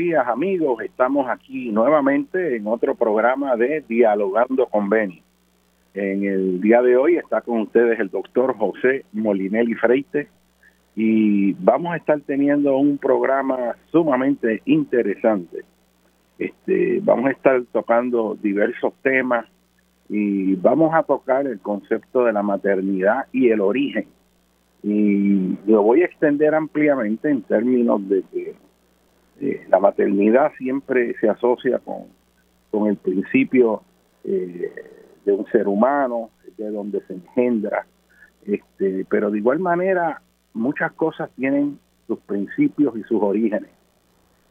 días amigos, estamos aquí nuevamente en otro programa de Dialogando con Beni. En el día de hoy está con ustedes el doctor José Molinelli Freite y vamos a estar teniendo un programa sumamente interesante. Este, vamos a estar tocando diversos temas y vamos a tocar el concepto de la maternidad y el origen. Y lo voy a extender ampliamente en términos de eh, la maternidad siempre se asocia con, con el principio eh, de un ser humano, de donde se engendra, este, pero de igual manera muchas cosas tienen sus principios y sus orígenes.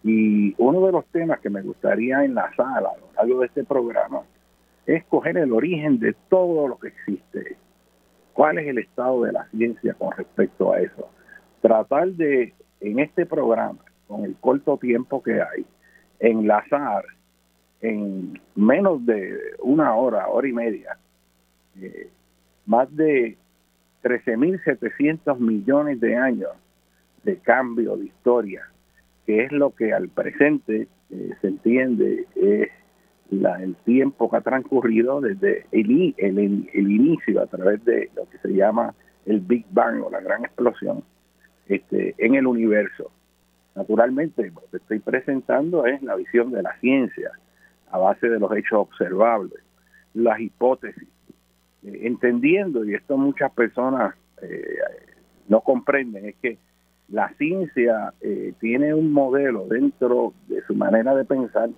Y uno de los temas que me gustaría enlazar a lo largo de este programa es coger el origen de todo lo que existe. ¿Cuál es el estado de la ciencia con respecto a eso? Tratar de, en este programa, con el corto tiempo que hay, enlazar en menos de una hora, hora y media, eh, más de 13.700 millones de años de cambio de historia, que es lo que al presente eh, se entiende es la, el tiempo que ha transcurrido desde el, el, el, inicio a través de lo que se llama el Big Bang o la gran explosión este, en el universo. Naturalmente, lo que estoy presentando es la visión de la ciencia a base de los hechos observables, las hipótesis, eh, entendiendo, y esto muchas personas eh, no comprenden, es que la ciencia eh, tiene un modelo dentro de su manera de pensar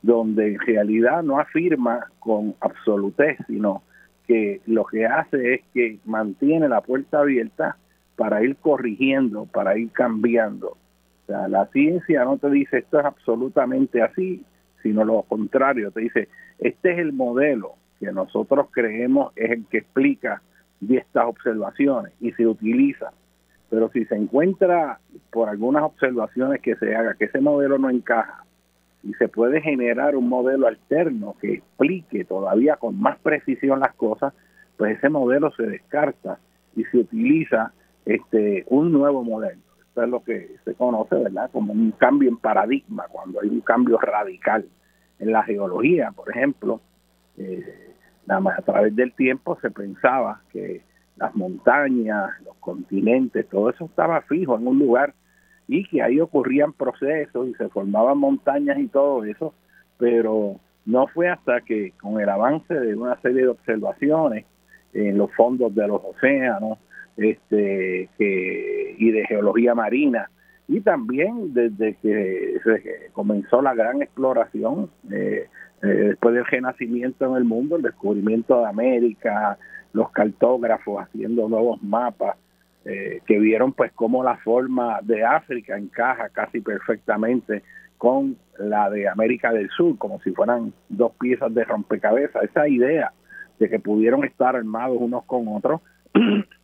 donde en realidad no afirma con absolutez, sino que lo que hace es que mantiene la puerta abierta para ir corrigiendo, para ir cambiando la ciencia no te dice esto es absolutamente así, sino lo contrario, te dice, este es el modelo que nosotros creemos es el que explica estas observaciones y se utiliza. Pero si se encuentra por algunas observaciones que se haga que ese modelo no encaja, y se puede generar un modelo alterno que explique todavía con más precisión las cosas, pues ese modelo se descarta y se utiliza este un nuevo modelo. Esto es lo que se conoce, ¿verdad? Como un cambio en paradigma, cuando hay un cambio radical en la geología, por ejemplo. Eh, nada más a través del tiempo se pensaba que las montañas, los continentes, todo eso estaba fijo en un lugar y que ahí ocurrían procesos y se formaban montañas y todo eso, pero no fue hasta que con el avance de una serie de observaciones en los fondos de los océanos este que y de geología marina y también desde que comenzó la gran exploración eh, eh, después del renacimiento en el mundo, el descubrimiento de América, los cartógrafos haciendo nuevos mapas eh, que vieron pues cómo la forma de África encaja casi perfectamente con la de América del Sur, como si fueran dos piezas de rompecabezas. Esa idea de que pudieron estar armados unos con otros,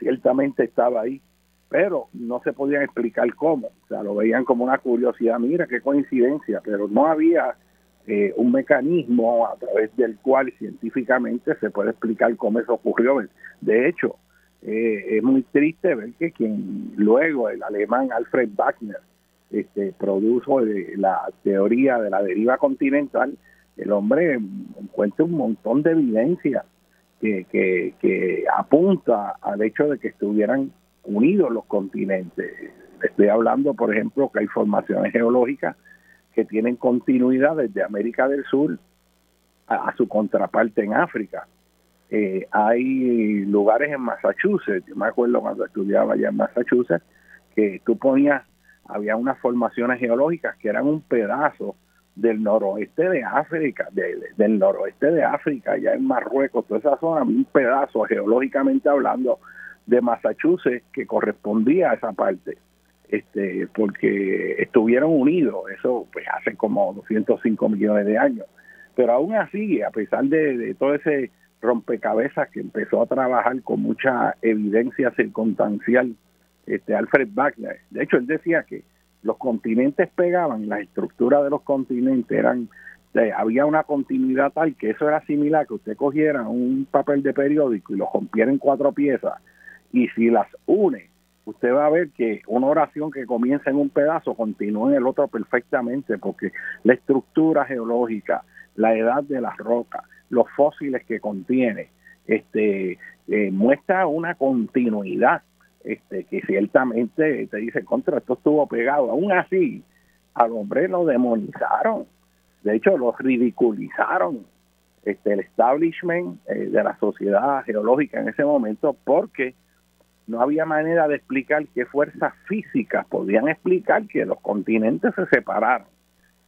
ciertamente estaba ahí, pero no se podían explicar cómo. O sea, lo veían como una curiosidad, mira qué coincidencia, pero no había eh, un mecanismo a través del cual científicamente se puede explicar cómo eso ocurrió. De hecho, eh, es muy triste ver que quien luego, el alemán Alfred Wagner, este, produjo la teoría de la deriva continental, el hombre encuentra un montón de evidencia que, que, apunta al hecho de que estuvieran unidos los continentes. Estoy hablando, por ejemplo, que hay formaciones geológicas que tienen continuidad desde América del Sur a, su contraparte en África. Eh, hay lugares en Massachusetts, yo me acuerdo cuando estudiaba allá en Massachusetts, que tú ponías, había unas formaciones geológicas que eran un pedazo del noroeste de África, del noroeste de África, allá en Marruecos, toda esa zona, un pedazo geológicamente hablando de Massachusetts que correspondía a esa parte este, porque estuvieron unidos, eso pues hace como 205 millones de años. Pero aún así, a pesar de, todo ese rompecabezas que empezó a trabajar con mucha evidencia circunstancial, este Alfred Wagner, de hecho él decía que los continentes pegaban, las estructuras de los continentes eran, eh, había una continuidad tal que eso era similar que usted cogiera un papel de periódico y lo rompiera en cuatro piezas y si las une usted va a ver que una oración que comienza en un pedazo continúa en el otro perfectamente, porque la estructura geológica, la edad de las rocas, los fósiles que contiene, este, eh, muestra una continuidad este, que ciertamente te dice, contra, esto estuvo pegado. Aún así, al hombre lo demonizaron, de hecho lo ridiculizaron este, el establishment eh, de la sociedad geológica en ese momento porque no había manera de explicar qué fuerzas físicas podían explicar que los continentes se separaron.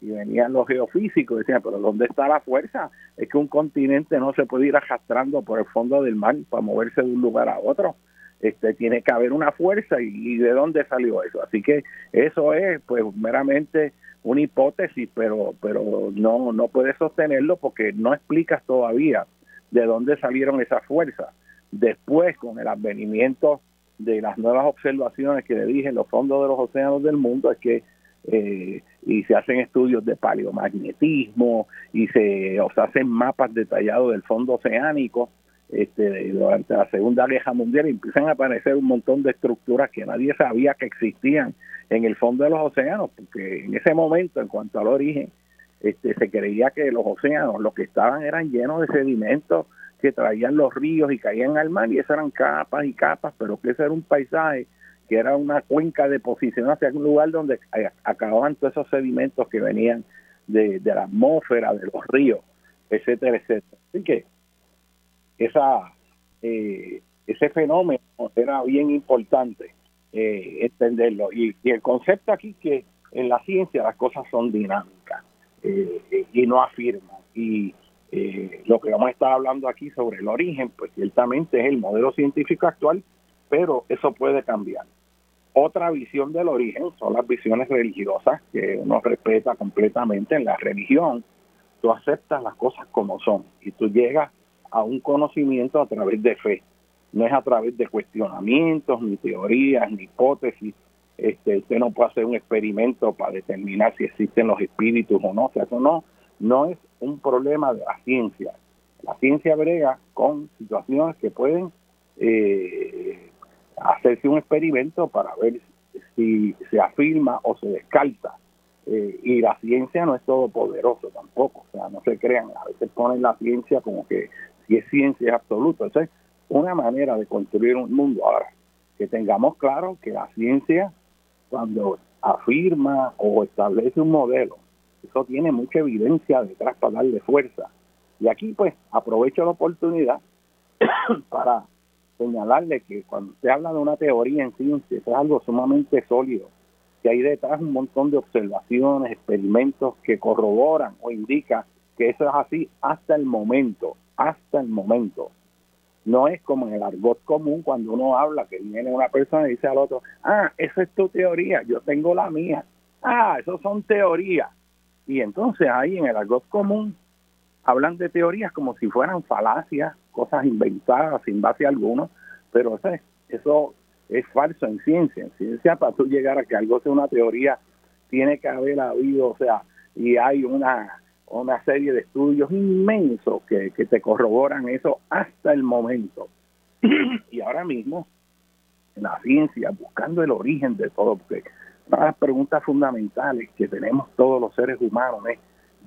Y venían los geofísicos y decían, pero ¿dónde está la fuerza? Es que un continente no se puede ir arrastrando por el fondo del mar para moverse de un lugar a otro. Este, tiene que haber una fuerza y, de dónde salió eso. Así que eso es pues meramente una hipótesis, pero pero no no puedes sostenerlo porque no explicas todavía de dónde salieron esas fuerzas. Después, con el advenimiento de las nuevas observaciones que le dije en los fondos de los océanos del mundo es que eh, y se hacen estudios de paleomagnetismo y se, o hacen mapas detallados del fondo oceánico este, durante la Segunda Guerra Mundial empiezan a aparecer un montón de estructuras que nadie sabía que existían en el fondo de los océanos, porque en ese momento, en cuanto al origen, este, se creía que los océanos, los que estaban eran llenos de sedimentos que traían los ríos y caían al mar y esas eran capas y capas, pero que ese era un paisaje que era una cuenca de posición hacia un lugar donde acababan todos esos sedimentos que venían de, la atmósfera, de los ríos, etcétera, etcétera. Así que esa, eh, ese fenómeno era bien importante eh, entenderlo. Y, el concepto aquí que en la ciencia las cosas son dinámicas eh, y no afirman. Y eh, lo que vamos a estar hablando aquí sobre el origen, pues ciertamente es el modelo científico actual, pero eso puede cambiar. Otra visión del origen son las visiones religiosas que uno respeta completamente en la religión. Tú aceptas las cosas como son y tú llegas a un conocimiento a través de fe. No es a través de cuestionamientos, ni teorías, ni hipótesis, este, usted no puede hacer un experimento para determinar si existen los espíritus o no, o sea, eso no, no es un problema de la ciencia. La ciencia brega con situaciones que pueden eh, hacerse un experimento para ver si se afirma o se descarta. Eh, y la ciencia no es todopoderoso tampoco, o sea, no se crean, a veces ponen la ciencia como que si es ciencia es absoluto. Entonces, una manera de construir un mundo. Ahora, que tengamos claro que la ciencia, cuando afirma o establece un modelo, eso tiene mucha evidencia detrás para darle fuerza. Y aquí, pues, aprovecho la oportunidad para señalarle que cuando se habla de una teoría en ciencia, es algo sumamente sólido, que hay detrás un montón de observaciones, experimentos que corroboran o indican que eso es así hasta el momento, hasta el momento. No es como en el argot común cuando uno habla que viene una persona y dice al otro, ah, esa es tu teoría, yo tengo la mía. Ah, eso son teorías. Y entonces ahí en el argot común hablan de teorías como si fueran falacias, cosas inventadas sin base alguno, pero eso es, eso es falso en ciencia. En ciencia, para tú llegar a que algo sea una teoría, tiene que haber habido, o sea, y hay una una serie de estudios inmensos que, que te corroboran eso hasta el momento. y ahora mismo, la ciencia, buscando el origen de todo, porque una de las preguntas fundamentales que tenemos todos los seres humanos es,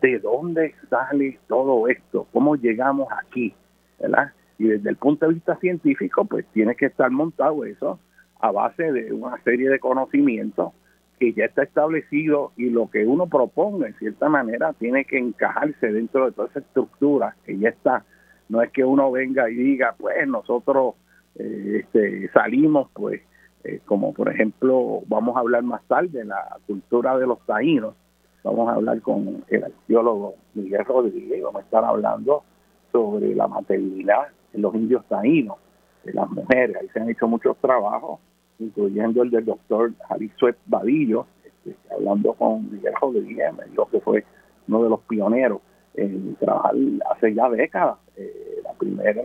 ¿de dónde sale todo esto? ¿Cómo llegamos aquí? ¿verdad? Y desde el punto de vista científico, pues tiene que estar montado eso a base de una serie de conocimientos que ya está establecido y lo que uno proponga, en cierta manera, tiene que encajarse dentro de toda esa estructura que ya está. No es que uno venga y diga, pues nosotros eh, este, salimos, pues, eh, como por ejemplo, vamos a hablar más tarde de la cultura de los taínos, vamos a hablar con el arqueólogo Miguel Rodríguez, vamos a estar hablando sobre la maternidad en los indios taínos, de las mujeres, ahí se han hecho muchos trabajos incluyendo el del doctor Javi Suet Badillo, este, hablando con Miguel Rodríguez, me dijo que fue uno de los pioneros en trabajar hace ya décadas, eh, la primera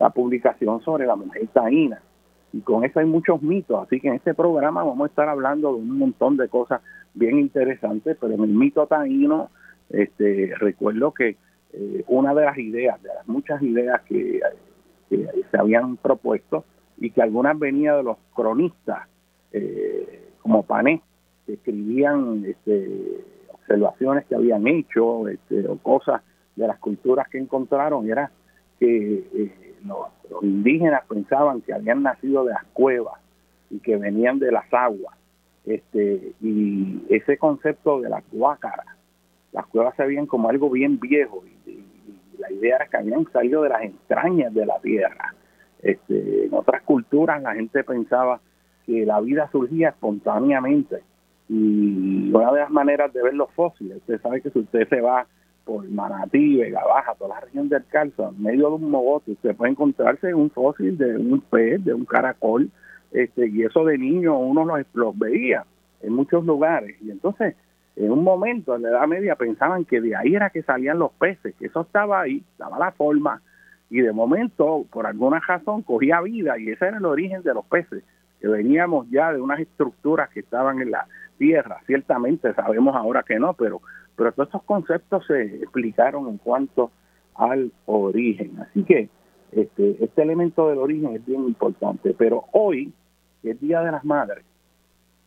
la publicación sobre la mujer taína. Y con eso hay muchos mitos, así que en este programa vamos a estar hablando de un montón de cosas bien interesantes, pero en el mito taíno, este, recuerdo que eh, una de las ideas, de las muchas ideas que se habían propuesto, y que algunas venían de los cronistas, eh, como Pané, que escribían este, observaciones que habían hecho este, o cosas de las culturas que encontraron, era que eh, los, indígenas pensaban que habían nacido de las cuevas y que venían de las aguas. Este, y ese concepto de la cuácara, las cuevas se veían como algo bien viejo y la idea era que habían salido de las entrañas de la tierra este, en otras culturas la gente pensaba que la vida surgía espontáneamente y una de las maneras de ver los fósiles, usted sabe que si usted se va por Manatí, Vega Baja, toda la región del Calzo, en medio de un mogote, usted puede encontrarse un fósil de un pez, de un caracol, este, y eso de niño uno los, los veía en muchos lugares. Y entonces, en un momento, en la Edad Media, pensaban que de ahí era que salían los peces, que eso estaba ahí, daba la forma, y de momento, por alguna razón, cogía vida y ese era el origen de los peces, que veníamos ya de unas estructuras que estaban en la tierra. Ciertamente sabemos ahora que no, pero, pero todos estos conceptos se explicaron en cuanto al origen. Así que este, este elemento del origen es bien importante. Pero hoy, que es Día de las Madres,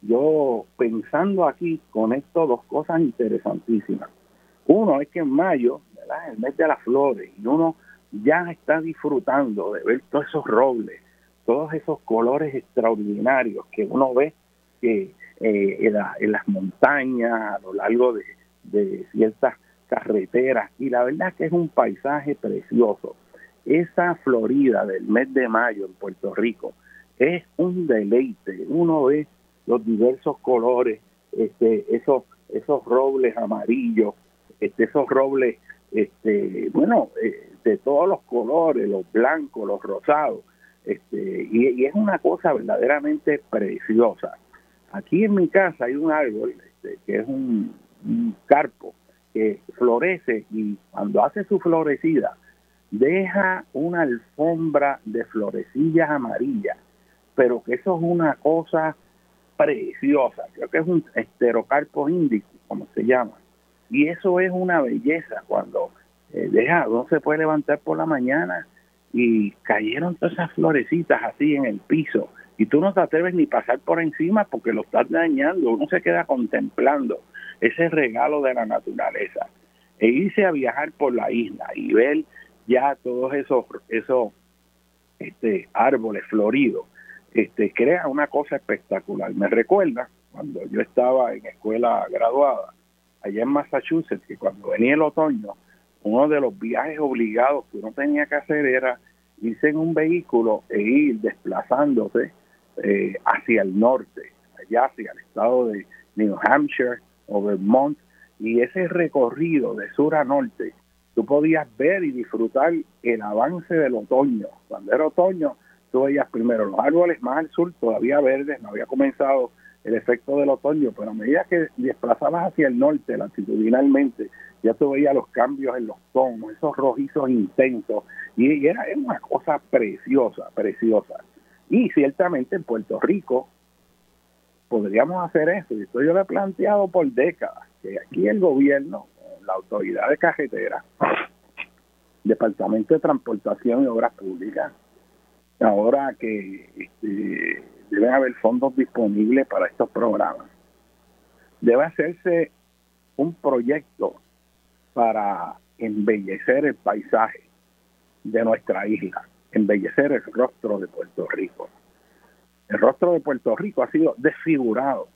yo pensando aquí con esto dos cosas interesantísimas. Uno es que en mayo, ¿verdad? el mes de las flores, y uno ya está disfrutando de ver todos esos robles, todos esos colores extraordinarios que uno ve que eh, en, las montañas, a lo largo de, ciertas carreteras, y la verdad que es un paisaje precioso. Esa Florida del mes de mayo en Puerto Rico es un deleite. Uno ve los diversos colores, este, esos, esos robles amarillos, este, esos robles, este, bueno, eh, de todos los colores, los blancos, los rosados, este, y, es una cosa verdaderamente preciosa. Aquí en mi casa hay un árbol este, que es un, carpo que florece y cuando hace su florecida deja una alfombra de florecillas amarillas, pero que eso es una cosa preciosa, creo que es un esterocarpo índico, como se llama. Y eso es una belleza cuando eh, deja, uno se puede levantar por la mañana y cayeron todas esas florecitas así en el piso. Y tú no te atreves ni pasar por encima porque lo estás dañando, uno se queda contemplando ese regalo de la naturaleza. E irse a viajar por la isla y ver ya todos esos esos este árboles floridos este crea una cosa espectacular. Me recuerda cuando yo estaba en escuela graduada allá en Massachusetts que cuando venía el otoño uno de los viajes obligados que uno tenía que hacer era irse en un vehículo e ir desplazándose eh, hacia el norte, allá hacia el estado de New Hampshire o Vermont, y ese recorrido de sur a norte, tú podías ver y disfrutar el avance del otoño. Cuando era otoño, tú veías primero los árboles más al sur, todavía verdes, no había comenzado el efecto del otoño, pero a medida que desplazabas hacia el norte latitudinalmente, ya tú veías los cambios en los tonos, esos rojizos intensos, y era, una cosa preciosa, preciosa. Y ciertamente en Puerto Rico podríamos hacer eso, y esto yo lo he planteado por décadas, que aquí el gobierno, la autoridad de carretera, Departamento de Transportación y Obras Públicas, ahora que este, deben haber fondos disponibles para estos programas. Debe hacerse un proyecto para embellecer el paisaje de nuestra isla, embellecer el rostro de Puerto Rico. El rostro de Puerto Rico ha sido desfigurado,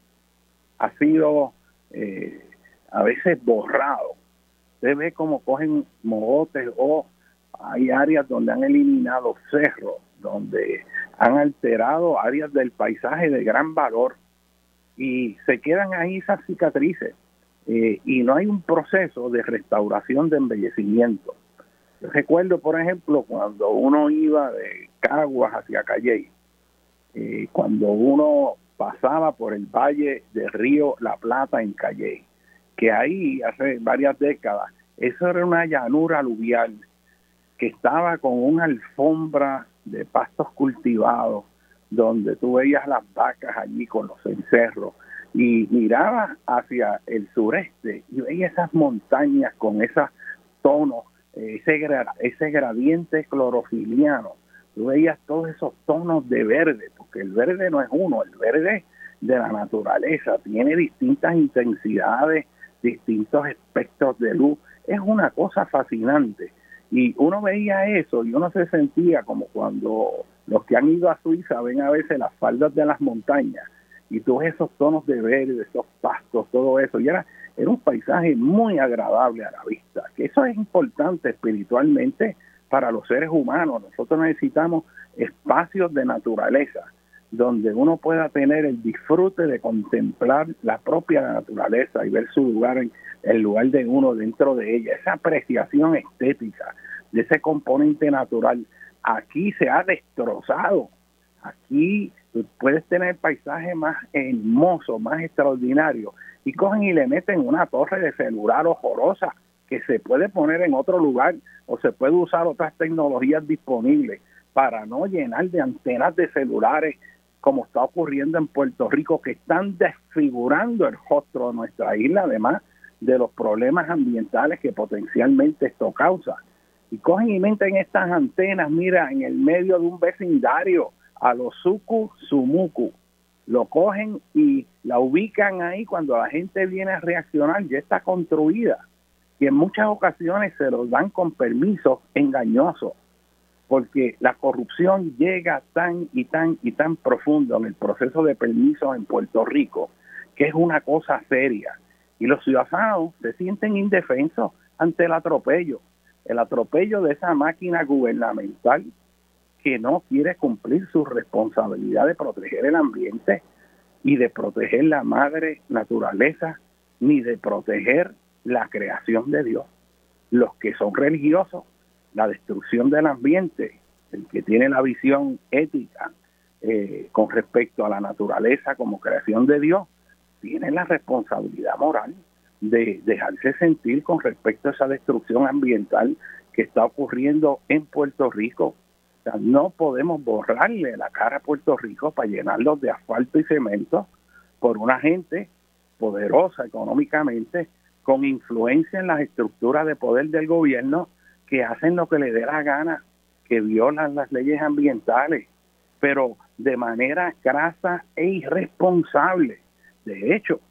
ha sido eh, a veces borrado. Usted ve cómo cogen mogotes o hay áreas donde han eliminado cerros, donde han alterado áreas del paisaje de gran valor y se quedan ahí esas cicatrices eh, y no hay un proceso de restauración de embellecimiento. Yo recuerdo, por ejemplo, cuando uno iba de Caguas hacia Calley, eh, cuando uno pasaba por el valle del río La Plata en Calley, que ahí hace varias décadas, eso era una llanura aluvial que estaba con una alfombra de pastos cultivados, donde tú veías las vacas allí con los encerros y mirabas hacia el sureste y veías esas montañas con esos tonos, ese, ese gradiente clorofiliano. Tú veías todos esos tonos de verde, porque el verde no es uno, el verde de la naturaleza tiene distintas intensidades, distintos espectros de luz. Es una cosa fascinante. Y uno veía eso y uno se sentía como cuando los que han ido a Suiza ven a veces las faldas de las montañas y todos esos tonos de verde, esos pastos, todo eso. Y era, era un paisaje muy agradable a la vista, que eso es importante espiritualmente para los seres humanos. Nosotros necesitamos espacios de naturaleza donde uno pueda tener el disfrute de contemplar la propia naturaleza y ver su lugar en el lugar de uno dentro de ella, esa apreciación estética de ese componente natural. Aquí se ha destrozado. Aquí puedes tener paisaje más hermoso, más extraordinario, y cogen y le meten una torre de celular horrorosa que se puede poner en otro lugar o se puede usar otras tecnologías disponibles para no llenar de antenas de celulares como está ocurriendo en Puerto Rico, que están desfigurando el rostro de nuestra isla, además de los problemas ambientales que potencialmente esto causa. Y cogen y meten estas antenas, mira, en el medio de un vecindario, a los suku sumuku. Lo cogen y la ubican ahí cuando la gente viene a reaccionar, ya está construida. Y en muchas ocasiones se los dan con permisos engañosos porque la corrupción llega tan y tan y tan profundo en el proceso de permisos en Puerto Rico, que es una cosa seria. Y los ciudadanos se sienten indefensos ante el atropello, el atropello de esa máquina gubernamental que no quiere cumplir su responsabilidad de proteger el ambiente y de proteger la madre naturaleza, ni de proteger la creación de Dios. Los que son religiosos la destrucción del ambiente, el que tiene la visión ética eh, con respecto a la naturaleza como creación de Dios, tiene la responsabilidad moral de dejarse sentir con respecto a esa destrucción ambiental que está ocurriendo en Puerto Rico. no podemos borrarle la cara a Puerto Rico para llenarlo de asfalto y cemento, por una gente poderosa económicamente, con influencia en las estructuras de poder del gobierno, que hacen lo que le dé la gana, que violan las leyes ambientales, pero de manera grasa e irresponsable. De hecho,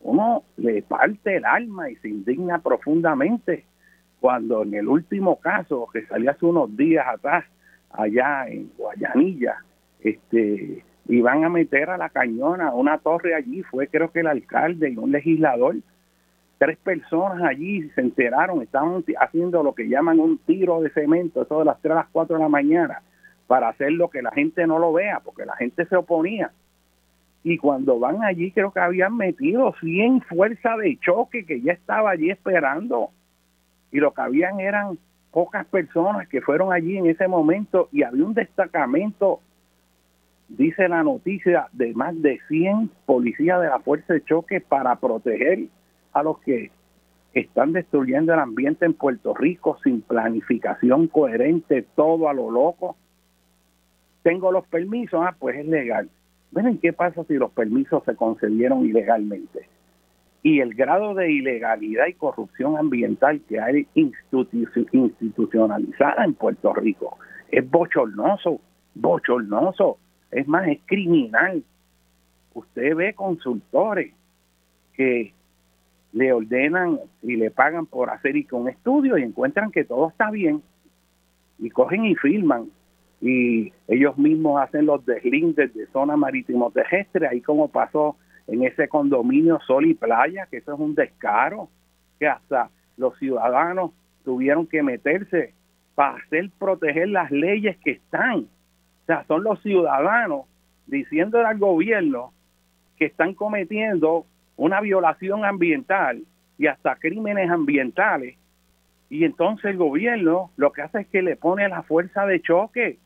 uno le parte el alma y se indigna profundamente cuando en el último caso que salió hace unos días atrás allá en Guayanilla, este, iban a meter a la cañona una torre allí, fue creo que el alcalde y un legislador, tres personas allí se enteraron, estaban haciendo lo que llaman un tiro de cemento, eso de las 3 a las 4 de la mañana, para hacer lo que la gente no lo vea, porque la gente se oponía. Y cuando van allí, creo que habían metido 100 fuerzas de choque que ya estaba allí esperando. Y lo que habían eran pocas personas que fueron allí en ese momento y había un destacamento, dice la noticia, de más de 100 policías de la fuerza de choque para proteger a los que están destruyendo el ambiente en Puerto Rico sin planificación coherente, todo a lo loco. Tengo los permisos, ah, pues es legal. Miren qué pasa si los permisos se concedieron ilegalmente y el grado de ilegalidad y corrupción ambiental que hay institucionalizada en Puerto Rico es bochornoso, bochornoso, es más, es criminal. Usted ve consultores que le ordenan y le pagan por hacer y con estudio y encuentran que todo está bien y cogen y filman y ellos mismos hacen los deslindes de zona marítimo terrestre, ahí como pasó en ese condominio Sol y Playa, que eso es un descaro, que hasta los ciudadanos tuvieron que meterse para hacer proteger las leyes que están. O sea, son los ciudadanos diciendo al gobierno que están cometiendo una violación ambiental y hasta crímenes ambientales. Y entonces el gobierno lo que hace es que le pone la fuerza de choque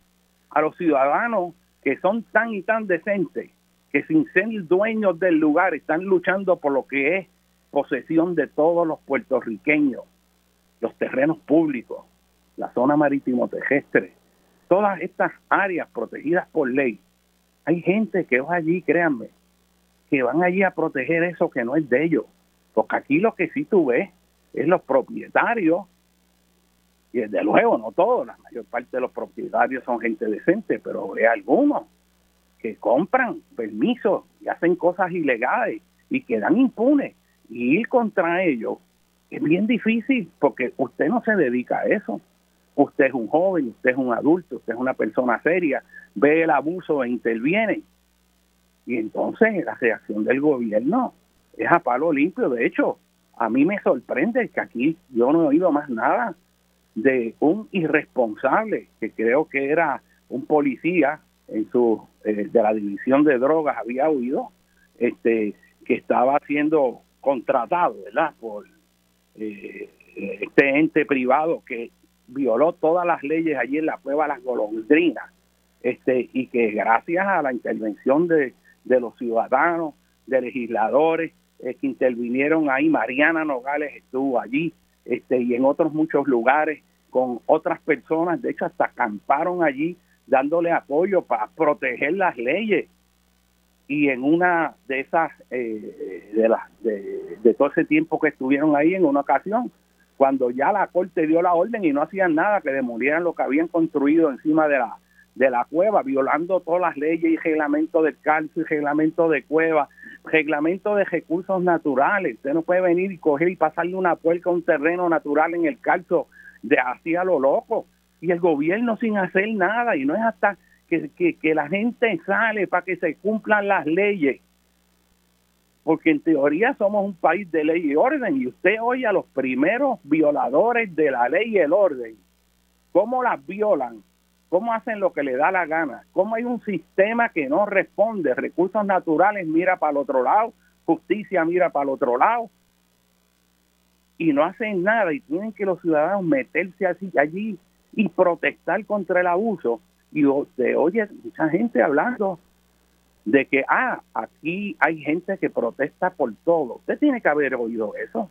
a los ciudadanos que son tan y tan decentes que sin ser dueños del lugar están luchando por lo que es posesión de todos los puertorriqueños, los terrenos públicos, la zona marítimo terrestre, todas estas áreas protegidas por ley. Hay gente que va allí, créanme, que van allí a proteger eso que no es de ellos. Porque aquí lo que sí tú ves es los propietarios, y desde luego no todos, la mayor parte de los propietarios son gente decente, pero hay algunos que compran permisos y hacen cosas ilegales y quedan impunes. Y ir contra ellos es bien difícil porque usted no se dedica a eso. Usted es un joven, usted es un adulto, usted es una persona seria, ve el abuso e interviene. Y entonces la reacción del gobierno es a palo limpio. De hecho, a mí me sorprende que aquí yo no he oído más nada de un irresponsable que creo que era un policía en su eh, de la división de drogas había oído este que estaba siendo contratado verdad por eh, este ente privado que violó todas las leyes allí en la cueva Las Golondrinas este y que gracias a la intervención de, de los ciudadanos de legisladores eh, que intervinieron ahí Mariana Nogales estuvo allí este y en otros muchos lugares con otras personas de hecho hasta acamparon allí dándole apoyo para proteger las leyes. Y en una de esas, eh, de, las de, todo ese tiempo que estuvieron ahí, en una ocasión, cuando ya la corte dio la orden y no hacían nada, que demolieran lo que habían construido encima de la, de la cueva, violando todas las leyes y reglamento del calcio y reglamento de cueva, reglamento de recursos naturales. Usted no puede venir y coger y pasarle una puerca a un terreno natural en el calcio de así a lo loco. Y el gobierno sin hacer nada y no es hasta que, que, la gente sale para que se cumplan las leyes. Porque en teoría somos un país de ley y orden y usted oye a los primeros violadores de la ley y el orden. Cómo las violan cómo hacen lo que le da la gana cómo hay un sistema que no responde recursos naturales mira para el otro lado justicia mira para el otro lado y no hacen nada y tienen que los ciudadanos meterse así allí y protestar contra el abuso. Y se oye mucha gente hablando de que, ah, aquí hay gente que protesta por todo. Usted tiene que haber oído eso.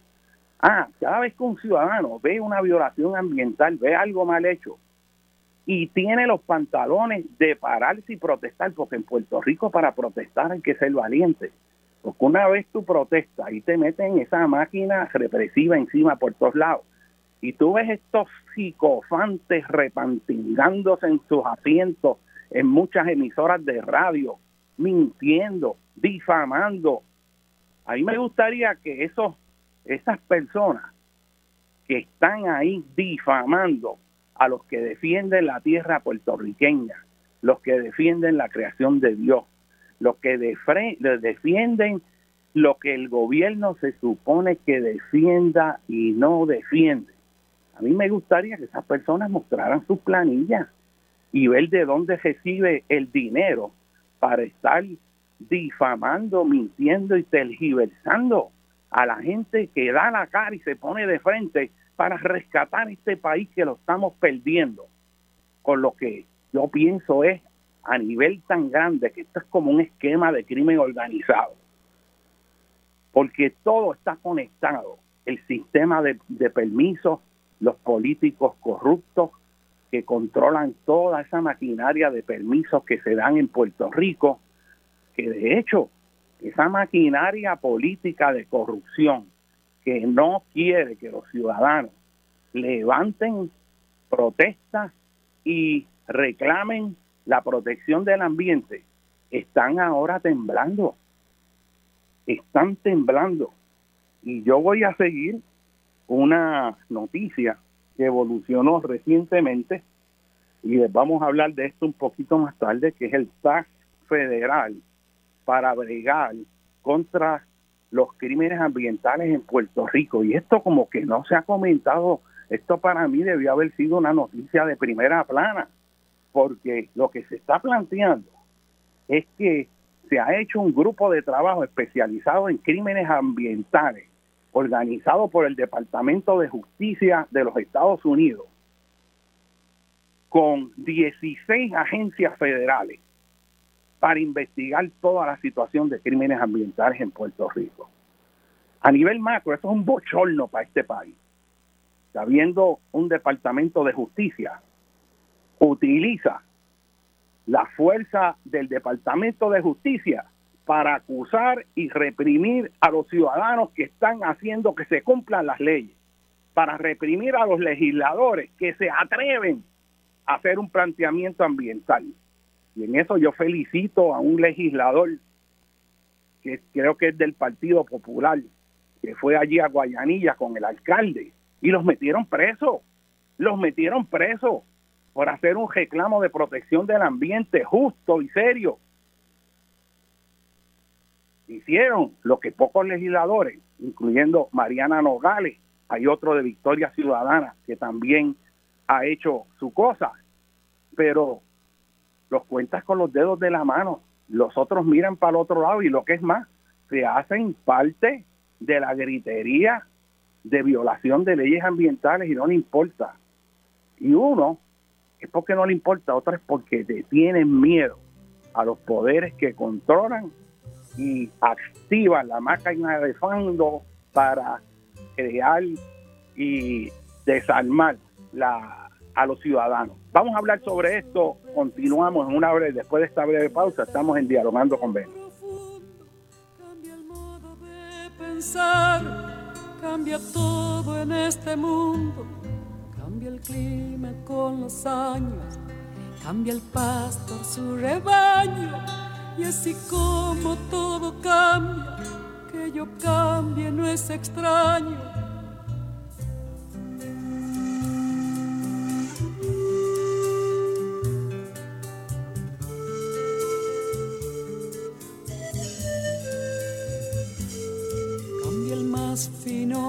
Ah, cada vez que un ciudadano ve una violación ambiental, ve algo mal hecho y tiene los pantalones de pararse y protestar, porque en Puerto Rico para protestar hay que ser valiente. Porque una vez tú protestas y te meten esa máquina represiva encima por todos lados, y tú ves estos psicofantes repantingándose en sus asientos en muchas emisoras de radio, mintiendo, difamando. A mí me gustaría que esos, esas personas que están ahí difamando a los que defienden la tierra puertorriqueña, los que defienden la creación de Dios, los que defienden lo que el gobierno se supone que defienda y no defiende. A mí me gustaría que esas personas mostraran sus planillas y ver de dónde recibe el dinero para estar difamando, mintiendo y tergiversando a la gente que da la cara y se pone de frente para rescatar este país que lo estamos perdiendo. Con lo que yo pienso es a nivel tan grande que esto es como un esquema de crimen organizado. Porque todo está conectado. El sistema de, de permisos, los políticos corruptos que controlan toda esa maquinaria de permisos que se dan en Puerto Rico, que de hecho esa maquinaria política de corrupción que no quiere que los ciudadanos levanten protestas y reclamen la protección del ambiente, están ahora temblando. Están temblando. Y yo voy a seguir una noticia que evolucionó recientemente y les vamos a hablar de esto un poquito más tarde, que es el TAC federal para bregar contra los crímenes ambientales en Puerto Rico. Y esto como que no se ha comentado, esto para mí debió haber sido una noticia de primera plana, porque lo que se está planteando es que se ha hecho un grupo de trabajo especializado en crímenes ambientales, organizado por el Departamento de Justicia de los Estados Unidos, con 16 agencias federales para investigar toda la situación de crímenes ambientales en Puerto Rico. A nivel macro, eso es un bochorno para este país. Habiendo un departamento de justicia, utiliza la fuerza del departamento de justicia para acusar y reprimir a los ciudadanos que están haciendo que se cumplan las leyes, para reprimir a los legisladores que se atreven a hacer un planteamiento ambiental. Y en eso yo felicito a un legislador que creo que es del Partido Popular, que fue allí a Guayanilla con el alcalde y los metieron presos, los metieron presos por hacer un reclamo de protección del ambiente justo y serio. Hicieron lo que pocos legisladores, incluyendo Mariana Nogales, hay otro de Victoria Ciudadana que también ha hecho su cosa, pero los cuentas con los dedos de la mano, los otros miran para el otro lado y lo que es más, se hacen parte de la gritería de violación de leyes ambientales y no le importa. Y uno es porque no le importa, otro es porque tienen miedo a los poderes que controlan y activan la máquina de fondo para crear y desarmar la a los ciudadanos. Vamos a hablar sobre esto, continuamos en una breve, después de esta breve pausa, estamos en Dialogando con Ben. Cambia el modo de pensar, cambia todo en este mundo, cambia el clima con los años, cambia el pastor su rebaño, y así como todo cambia, que yo cambie no es extraño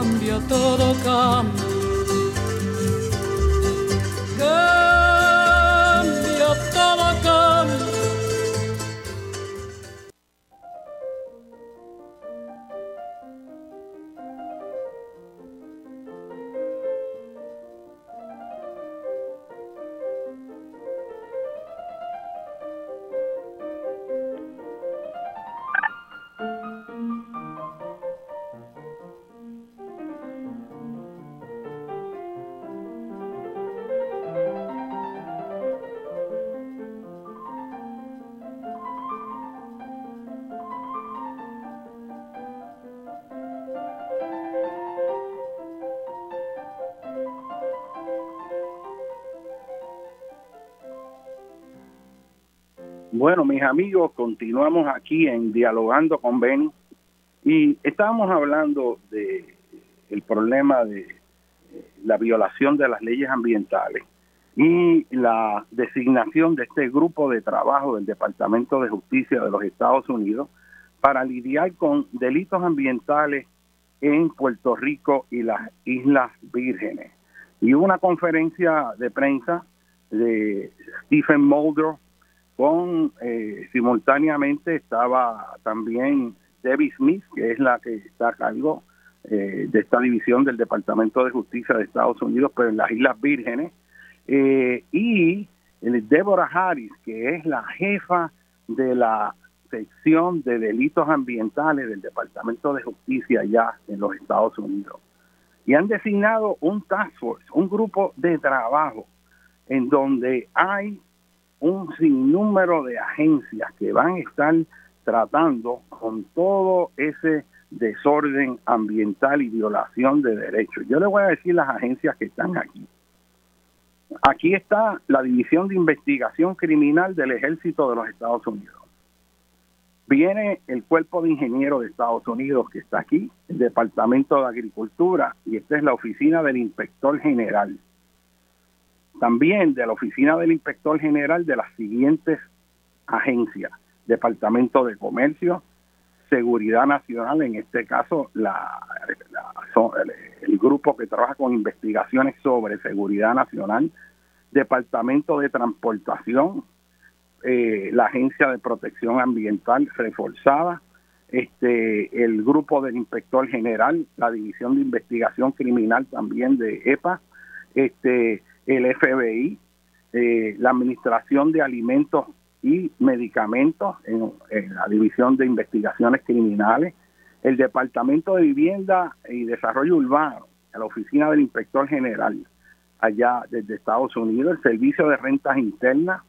cambia todo cambia. Bueno, mis amigos, continuamos aquí en Dialogando con Benny y estábamos hablando de el problema de eh, la violación de las leyes ambientales y la designación de este grupo de trabajo del Departamento de Justicia de los Estados Unidos para lidiar con delitos ambientales en Puerto Rico y las Islas Vírgenes. Y hubo una conferencia de prensa de Stephen Mulder, con eh, simultáneamente estaba también Debbie Smith, que es la que está a cargo eh, de esta división del Departamento de Justicia de Estados Unidos, pero en las Islas Vírgenes, eh, y Deborah Harris, que es la jefa de la sección de delitos ambientales del Departamento de Justicia allá en los Estados Unidos. Y han designado un task force, un grupo de trabajo, en donde hay un sinnúmero de agencias que van a estar tratando con todo ese desorden ambiental y violación de derechos. Yo le voy a decir las agencias que están aquí. Aquí está la División de Investigación Criminal del Ejército de los Estados Unidos. Viene el Cuerpo de Ingenieros de Estados Unidos que está aquí, el Departamento de Agricultura y esta es la Oficina del Inspector General también de la Oficina del Inspector General de las siguientes agencias, Departamento de Comercio, Seguridad Nacional, en este caso la, el, grupo que trabaja con investigaciones sobre seguridad nacional, Departamento de Transportación, eh, la Agencia de Protección Ambiental reforzada, este, el grupo del Inspector General, la División de Investigación Criminal también de EPA, este, el FBI, eh, la Administración de Alimentos y Medicamentos en, la División de Investigaciones Criminales, el Departamento de Vivienda y Desarrollo Urbano, la Oficina del Inspector General, allá desde Estados Unidos, el Servicio de Rentas Internas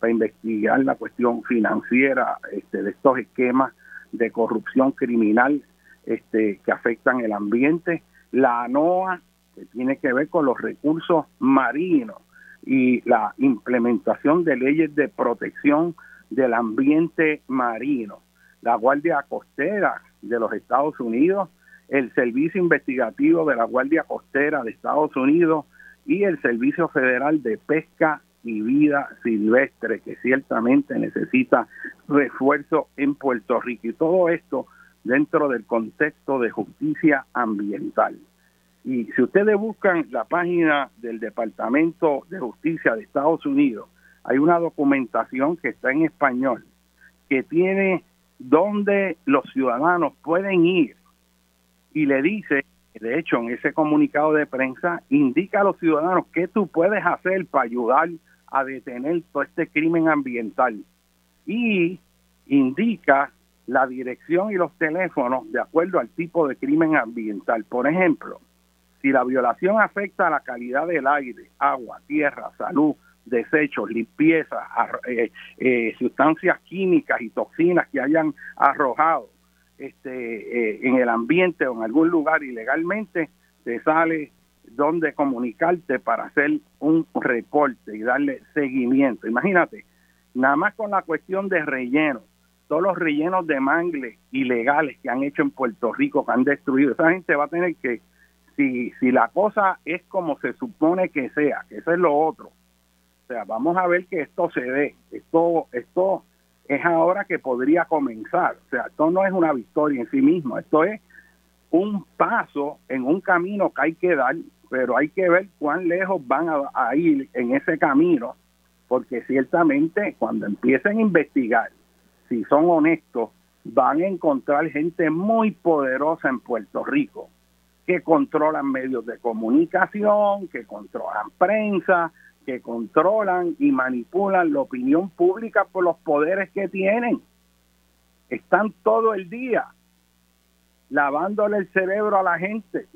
para investigar la cuestión financiera este, de estos esquemas de corrupción criminal este, que afectan el ambiente, la ANOA, que tiene que ver con los recursos marinos y la implementación de leyes de protección del ambiente marino. La Guardia Costera de los Estados Unidos, el Servicio Investigativo de la Guardia Costera de Estados Unidos y el Servicio Federal de Pesca y Vida Silvestre, que ciertamente necesita refuerzo en Puerto Rico. Y todo esto dentro del contexto de justicia ambiental. Y si ustedes buscan la página del Departamento de Justicia de Estados Unidos, hay una documentación que está en español que tiene donde los ciudadanos pueden ir y le dice, de hecho en ese comunicado de prensa, indica a los ciudadanos qué tú puedes hacer para ayudar a detener todo este crimen ambiental y indica la dirección y los teléfonos de acuerdo al tipo de crimen ambiental. Por ejemplo, si la violación afecta a la calidad del aire, agua, tierra, salud, desechos, limpieza, eh, eh, sustancias químicas y toxinas que hayan arrojado este, eh, en el ambiente o en algún lugar ilegalmente, te sale donde comunicarte para hacer un reporte y darle seguimiento. Imagínate, nada más con la cuestión de relleno, todos los rellenos de mangle ilegales que han hecho en Puerto Rico, que han destruido, esa gente va a tener que si, si la cosa es como se supone que sea, que eso es lo otro, o sea, vamos a ver que esto se dé, esto, esto es ahora que podría comenzar, o sea, esto no es una victoria en sí mismo, esto es un paso en un camino que hay que dar, pero hay que ver cuán lejos van a, ir en ese camino, porque ciertamente cuando empiecen a investigar, si son honestos, van a encontrar gente muy poderosa en Puerto Rico que controlan medios de comunicación, que controlan prensa, que controlan y manipulan la opinión pública por los poderes que tienen. Están todo el día lavándole el cerebro a la gente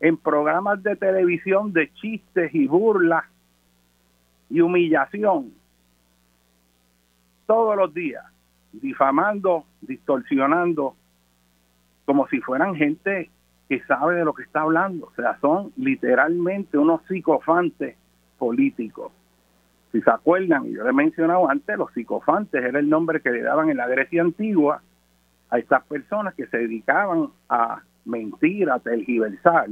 en programas de televisión de chistes y burlas y humillación todos los días, difamando, distorsionando, como si fueran gente que sabe de lo que está hablando. O sea, son literalmente unos psicofantes políticos. Si se acuerdan, yo le he mencionado antes, los psicofantes era el nombre que le daban en la Grecia antigua a estas personas que se dedicaban a mentir, a tergiversar,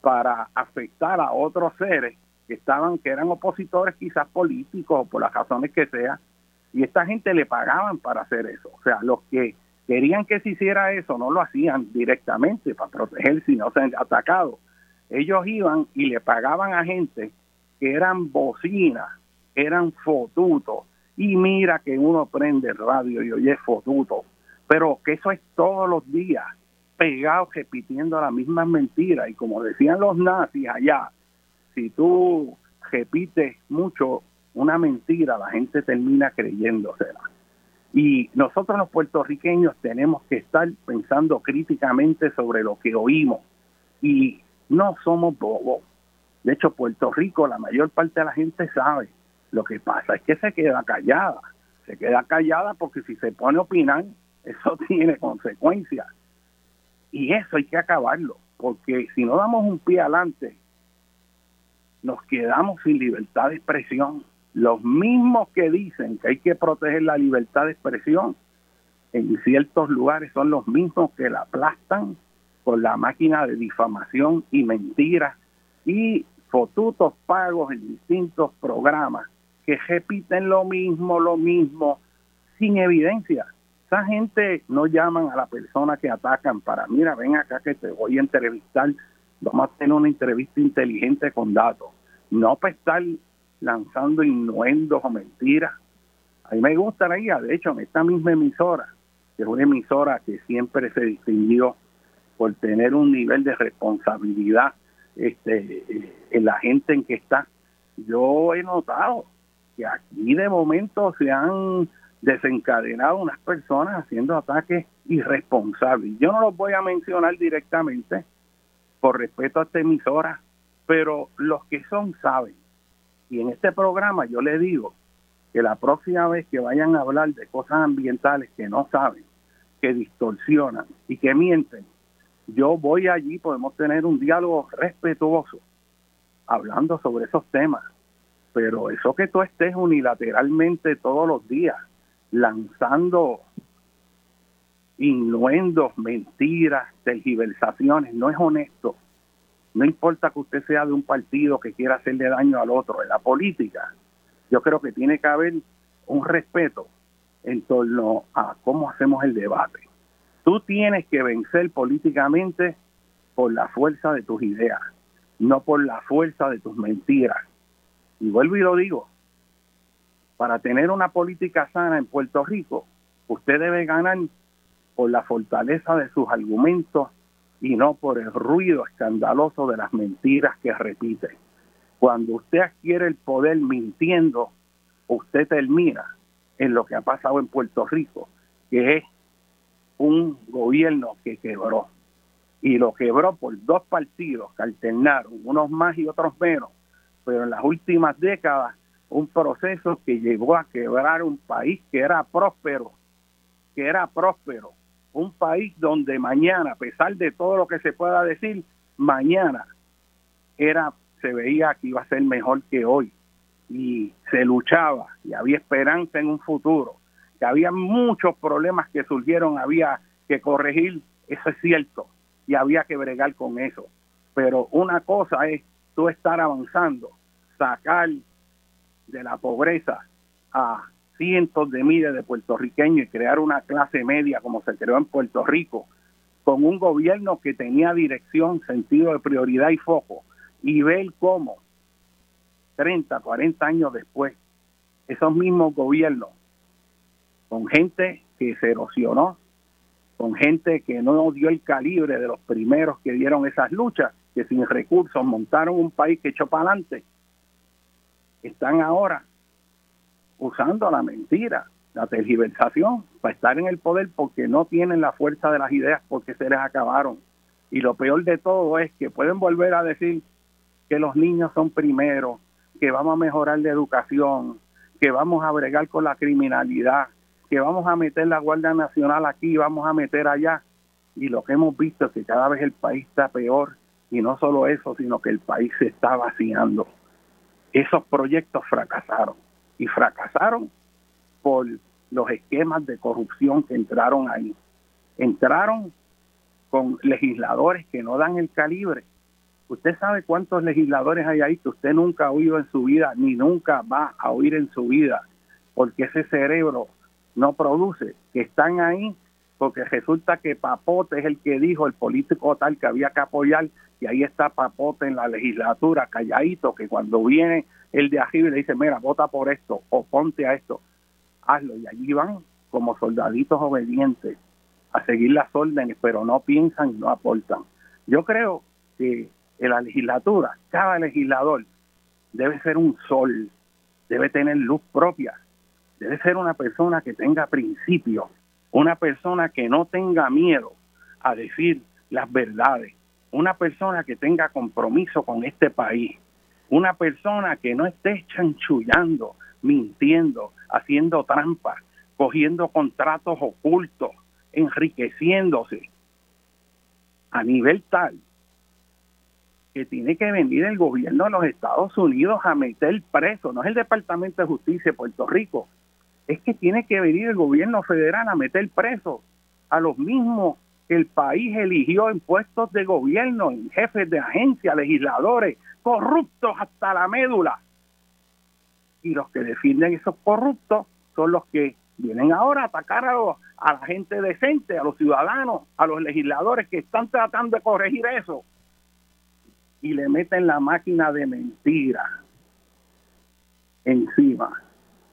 para afectar a otros seres que estaban, que eran opositores quizás políticos o por las razones que sea, y esta gente le pagaban para hacer eso. O sea, los que querían que se hiciera eso no lo hacían directamente para proteger si no se han atacado. Ellos iban y le pagaban a gente que eran bocinas eran fotutos. Y mira que uno prende el radio y oye fotutos. Pero que eso es todos los días, pegados repitiendo las mismas mentiras. Y como decían los nazis allá, si tú repites mucho una mentira, la gente termina creyéndosela. Y nosotros los puertorriqueños tenemos que estar pensando críticamente sobre lo que oímos. Y no somos bobos. De hecho, Puerto Rico, la mayor parte de la gente sabe lo que pasa es que se queda callada. Se queda callada porque si se pone a opinar, eso tiene consecuencias. Y eso hay que acabarlo, porque si no damos un pie adelante, nos quedamos sin libertad de expresión. Los mismos que dicen que hay que proteger la libertad de expresión en ciertos lugares son los mismos que la aplastan con la máquina de difamación y mentiras y fotutos pagos en distintos programas que repiten lo mismo, lo mismo, sin evidencia. Esa gente no llaman a la persona que atacan para, mira, ven acá que te voy a entrevistar, vamos a tener una entrevista inteligente con datos, no para estar lanzando innuendos o mentiras. A mí me gustaría, de hecho, en esta misma emisora, que es una emisora que siempre se distinguió por tener un nivel de responsabilidad este, en la gente en que está, yo he notado que aquí de momento se han desencadenado unas personas haciendo ataques irresponsables. Yo no los voy a mencionar directamente por respeto a esta emisora, pero los que son saben. Y en este programa yo les digo que la próxima vez que vayan a hablar de cosas ambientales que no saben, que distorsionan y que mienten, yo voy allí, podemos tener un diálogo respetuoso hablando sobre esos temas pero eso que tú estés unilateralmente todos los días lanzando innuendos, mentiras, tergiversaciones, no es honesto. No importa que usted sea de un partido que quiera hacerle daño al otro. En la política, yo creo que tiene que haber un respeto en torno a cómo hacemos el debate. Tú tienes que vencer políticamente por la fuerza de tus ideas, no por la fuerza de tus mentiras y vuelvo y lo digo, para tener una política sana en Puerto Rico, usted debe ganar por la fortaleza de sus argumentos y no por el ruido escandaloso de las mentiras que repite. Cuando usted adquiere el poder mintiendo, usted termina en lo que ha pasado en Puerto Rico, que es un gobierno que quebró. Y lo quebró por dos partidos que alternaron, unos más y otros menos, pero en las últimas décadas un proceso que llegó a quebrar un país que era próspero, que era próspero, un país donde mañana, a pesar de todo lo que se pueda decir, mañana era se veía que iba a ser mejor que hoy y se luchaba y había esperanza en un futuro, que había muchos problemas que surgieron, había que corregir, eso es cierto, y había que bregar con eso. Pero una cosa es tú estar avanzando, sacar de la pobreza a cientos de miles de puertorriqueños y crear una clase media como se creó en Puerto Rico, con un gobierno que tenía dirección, sentido de prioridad y foco, y ver cómo 30, 40 años después, esos mismos gobiernos, con gente que se erosionó, con gente que no dio el calibre de los primeros que dieron esas luchas, que sin recursos montaron un país que echó para adelante, están ahora usando la mentira, la tergiversación para estar en el poder porque no tienen la fuerza de las ideas porque se les acabaron. Y lo peor de todo es que pueden volver a decir que los niños son primero, que vamos a mejorar la educación, que vamos a bregar con la criminalidad, que vamos a meter la Guardia Nacional aquí, vamos a meter allá. Y lo que hemos visto es que cada vez el país está peor y no solo eso, sino que el país se está vaciando. esos proyectos fracasaron y fracasaron por los esquemas de corrupción que entraron ahí. Entraron con legisladores que no dan el calibre. Usted sabe cuántos legisladores hay ahí que usted nunca ha oído en su vida, ni nunca va a oír en su vida, porque ese cerebro no produce, que están ahí porque resulta que Papote es el que dijo, el político tal que había que apoyar, y ahí está Papote en la legislatura, calladito, que cuando viene el de arriba le dice, mira, vota por esto, o ponte a esto, hazlo, y allí van como soldaditos obedientes a seguir las órdenes, pero no piensan y no aportan. Yo creo que en la legislatura, cada legislador debe ser un sol, debe tener luz propia, debe ser una persona que tenga principios, una persona que no tenga miedo a decir las verdades, una persona que tenga compromiso con este país, una persona que no esté chanchullando, mintiendo, haciendo trampas, cogiendo contratos ocultos, enriqueciéndose a nivel tal que tiene que venir el gobierno de los Estados Unidos a meter preso, no es el Departamento de Justicia de Puerto Rico, es que tiene que venir el gobierno federal a meter presos a los mismos el país eligió en puestos de gobierno, en jefes de agencia, legisladores, corruptos hasta la médula. Y los que defienden esos corruptos son los que vienen ahora a atacar a, a la gente decente, a los ciudadanos, a los legisladores que están tratando de corregir eso. Y le meten la máquina de mentira encima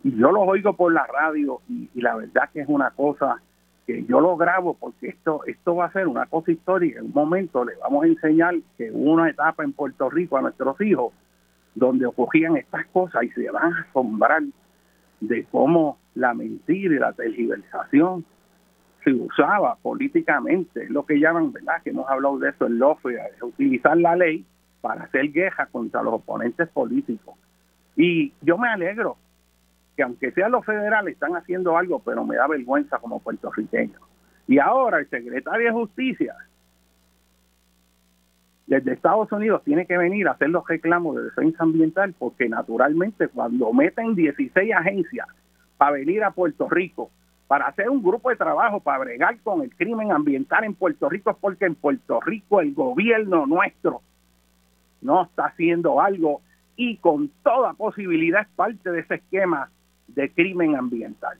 y yo los oigo por la radio y, la verdad que es una cosa que yo lo grabo porque esto esto va a ser una cosa histórica. En un momento le vamos a enseñar que hubo una etapa en Puerto Rico a nuestros hijos donde ocurrían estas cosas y se van a asombrar de cómo la mentira y la tergiversación se usaba políticamente, es lo que llaman, ¿verdad? Que hemos hablado de eso en LOFE, utilizar la ley para hacer guerra contra los oponentes políticos. Y yo me alegro que aunque sean los federales, están haciendo algo, pero me da vergüenza como puertorriqueño. Y ahora el secretario de Justicia desde Estados Unidos tiene que venir a hacer los reclamos de defensa ambiental porque naturalmente cuando meten 16 agencias para venir a Puerto Rico, para hacer un grupo de trabajo para bregar con el crimen ambiental en Puerto Rico, es porque en Puerto Rico el gobierno nuestro no está haciendo algo y con toda posibilidad es parte de ese esquema de crimen ambiental.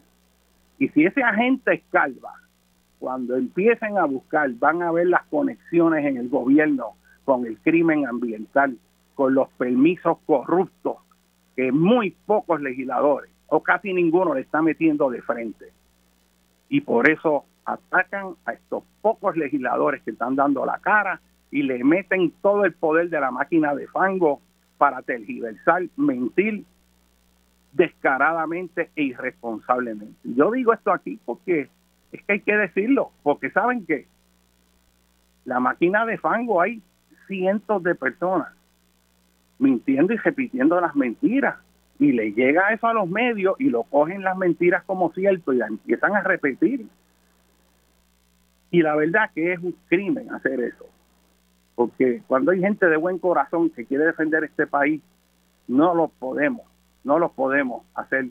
Y si ese agente escalva, cuando empiecen a buscar, van a ver las conexiones en el gobierno con el crimen ambiental, con los permisos corruptos que muy pocos legisladores o casi ninguno le está metiendo de frente. Y por eso atacan a estos pocos legisladores que están dando la cara y le meten todo el poder de la máquina de fango para tergiversar, mentir descaradamente e irresponsablemente. Yo digo esto aquí porque es que hay que decirlo, porque saben que la máquina de fango hay cientos de personas mintiendo y repitiendo las mentiras y le llega eso a los medios y lo cogen las mentiras como cierto y la empiezan a repetir. Y la verdad que es un crimen hacer eso, porque cuando hay gente de buen corazón que quiere defender este país, no lo podemos no los podemos hacer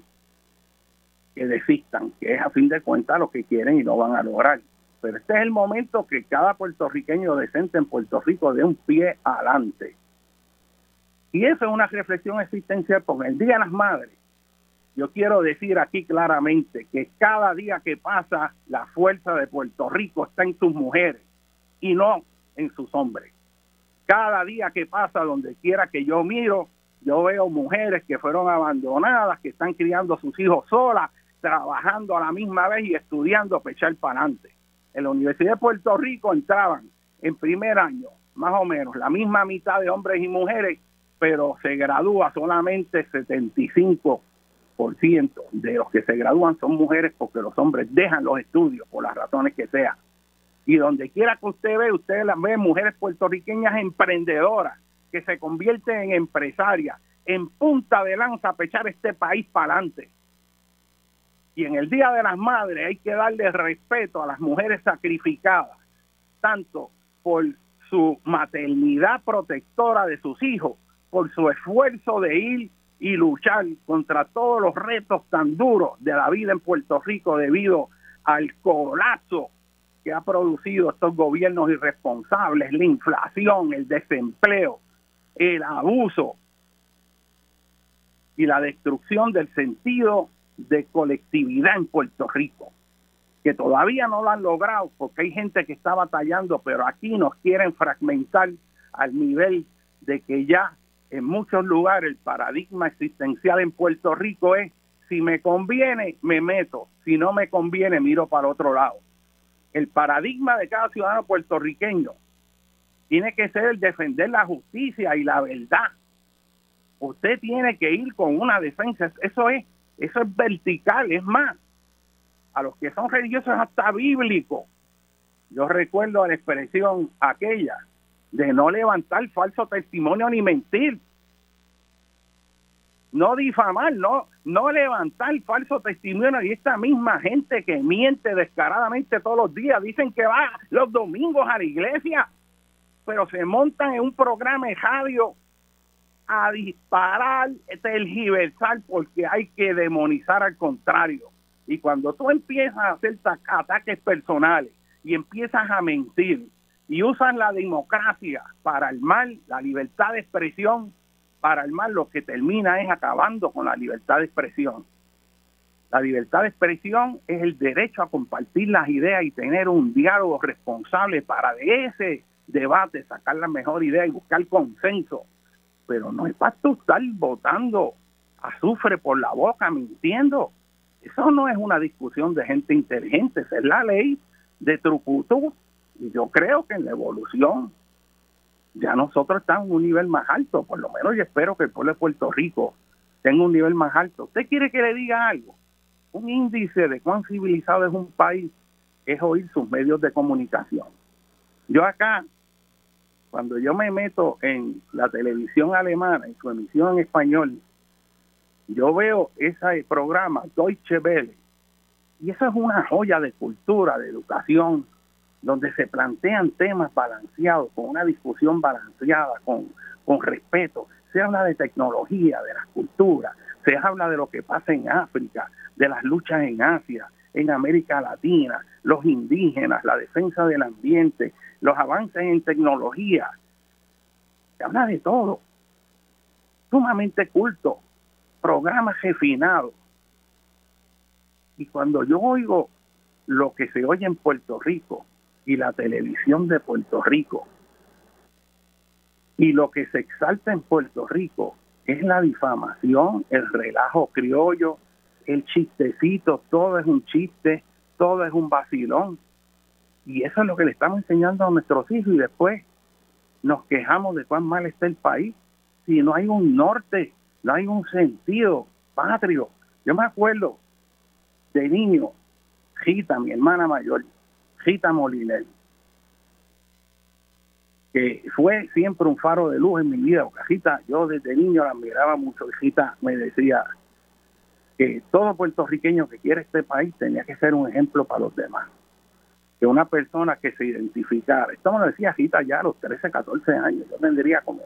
que desistan, que es a fin de cuentas lo que quieren y no van a lograr. Pero este es el momento que cada puertorriqueño decente en Puerto Rico dé un pie adelante. Y eso es una reflexión existencial, porque el Día de las Madres, yo quiero decir aquí claramente que cada día que pasa, la fuerza de Puerto Rico está en sus mujeres y no en sus hombres. Cada día que pasa, donde quiera que yo miro, yo veo mujeres que fueron abandonadas, que están criando a sus hijos solas, trabajando a la misma vez y estudiando para echar para adelante. En la Universidad de Puerto Rico entraban en primer año, más o menos, la misma mitad de hombres y mujeres, pero se gradúa solamente 75% de los que se gradúan son mujeres porque los hombres dejan los estudios por las razones que sean. Y donde quiera que usted ve, usted las ve mujeres puertorriqueñas emprendedoras que se convierte en empresaria, en punta de lanza a echar este país para adelante. Y en el Día de las Madres hay que darle respeto a las mujeres sacrificadas, tanto por su maternidad protectora de sus hijos, por su esfuerzo de ir y luchar contra todos los retos tan duros de la vida en Puerto Rico debido al colapso que ha producido estos gobiernos irresponsables, la inflación, el desempleo, el abuso y la destrucción del sentido de colectividad en Puerto Rico, que todavía no lo han logrado porque hay gente que está batallando, pero aquí nos quieren fragmentar al nivel de que ya en muchos lugares el paradigma existencial en Puerto Rico es si me conviene, me meto, si no me conviene, miro para otro lado. El paradigma de cada ciudadano puertorriqueño tiene que ser el defender la justicia y la verdad. Usted tiene que ir con una defensa, eso es, eso es vertical, es más, a los que son religiosos hasta bíblico. Yo recuerdo la expresión aquella de no levantar falso testimonio ni mentir. No difamar, no, no levantar falso testimonio. Y esta misma gente que miente descaradamente todos los días, dicen que va los domingos a la iglesia, pero se montan en un programa de radio a disparar, tergiversar, porque hay que demonizar al contrario. Y cuando tú empiezas a hacer ataques personales y empiezas a mentir, y usan la democracia para el mal, la libertad de expresión para el mal, lo que termina es acabando con la libertad de expresión. La libertad de expresión es el derecho a compartir las ideas y tener un diálogo responsable para de ese debate sacar la mejor idea y buscar consenso. Pero no es para tú estar votando azufre por la boca, mintiendo. Eso no es una discusión de gente inteligente, es la ley de trucutú y yo creo que en la evolución ya nosotros estamos en un nivel más alto, por lo menos yo espero que el pueblo de Puerto Rico tenga un nivel más alto. ¿Usted quiere que le diga algo? Un índice de cuán civilizado es un país es oír sus medios de comunicación. Yo acá, cuando yo me meto en la televisión alemana, en su emisión en español, yo veo ese programa Deutsche Welle, y eso es una joya de cultura, de educación, donde se plantean temas balanceados, con una discusión balanceada, con, con respeto. Se habla de tecnología, de las culturas, se habla de lo que pasa en África, de las luchas en Asia, en América Latina, los indígenas, la defensa del ambiente, los avances en tecnología. Se habla de todo. Sumamente culto, programas refinados. Y cuando yo oigo lo que se oye en Puerto Rico, y la televisión de Puerto Rico. Y lo que se exalta en Puerto Rico es la difamación, el relajo criollo, el chistecito, todo es un chiste, todo es un vacilón. Y eso es lo que le estamos enseñando a nuestros hijos y después nos quejamos de cuán mal está el país. Si no hay un norte, no hay un sentido patrio. Yo me acuerdo de niño, Gita, mi hermana mayor, Gita Molinel, que fue siempre un faro de luz en mi vida. Gita, yo desde niño la admiraba mucho. Gita me decía que todo puertorriqueño que quiere este país tenía que ser un ejemplo para los demás. Que una persona que se identificara, esto me lo decía Gita ya los 13, 14 años, yo tendría como,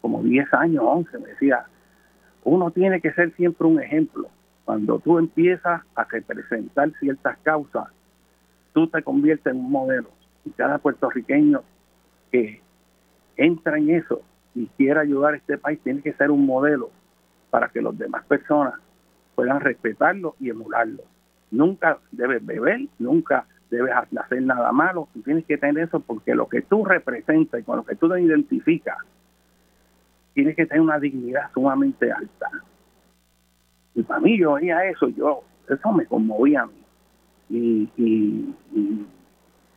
como 10 años, 11, me decía, uno tiene que ser siempre un ejemplo. Cuando tú empiezas a representar ciertas causas, tú te conviertes en un modelo. Y cada puertorriqueño que entra en eso y quiera ayudar a este país tiene que ser un modelo para que las demás personas puedan respetarlo y emularlo. Nunca debes beber, nunca debes hacer nada malo, tú tienes que tener eso porque lo que tú representas y con lo que tú te identificas, tienes que tener una dignidad sumamente alta. Y para mí yo veía eso, yo, eso me conmovía a mí y, y,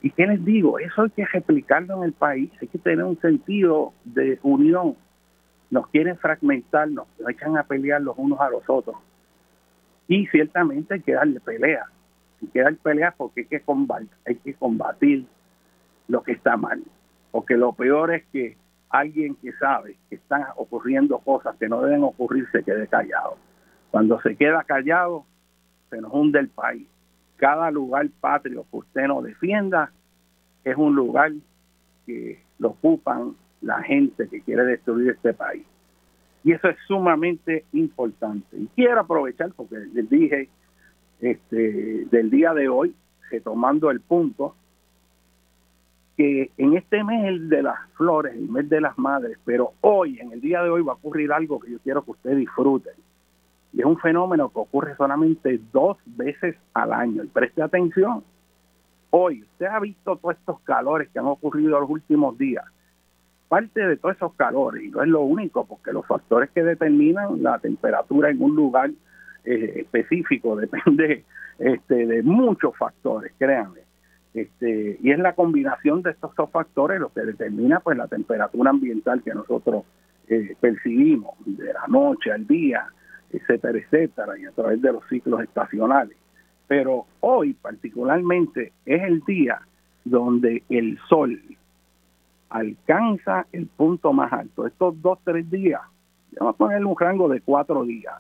y, qué les digo, eso hay que replicarlo en el país, hay que tener un sentido de unión. Nos quieren fragmentar, nos echan a pelear los unos a los otros. Y ciertamente hay que darle pelea. Hay que dar pelea porque hay que, combatir, hay que combatir lo que está mal. Porque lo peor es que alguien que sabe que están ocurriendo cosas que no deben ocurrir se quede callado. Cuando se queda callado, se nos hunde el país cada lugar patrio que usted no defienda es un lugar que lo ocupan la gente que quiere destruir este país. Y eso es sumamente importante. Y quiero aprovechar, porque les dije este, del día de hoy, retomando el punto, que en este mes de las flores, el mes de las madres, pero hoy, en el día de hoy, va a ocurrir algo que yo quiero que ustedes disfruten. Y es un fenómeno que ocurre solamente dos veces al año. Y preste atención. Hoy, usted ha visto todos estos calores que han ocurrido los últimos días. Parte de todos esos calores, y no es lo único, porque los factores que determinan la temperatura en un lugar eh, específico depende este, de muchos factores, créanme. Este, y es la combinación de estos dos factores lo que determina pues la temperatura ambiental que nosotros eh, percibimos de la noche al día, etcétera, etcétera, y a través de los ciclos estacionales. Pero hoy particularmente es el día donde el sol alcanza el punto más alto. Estos dos, tres días, vamos a ponerle un rango de cuatro días,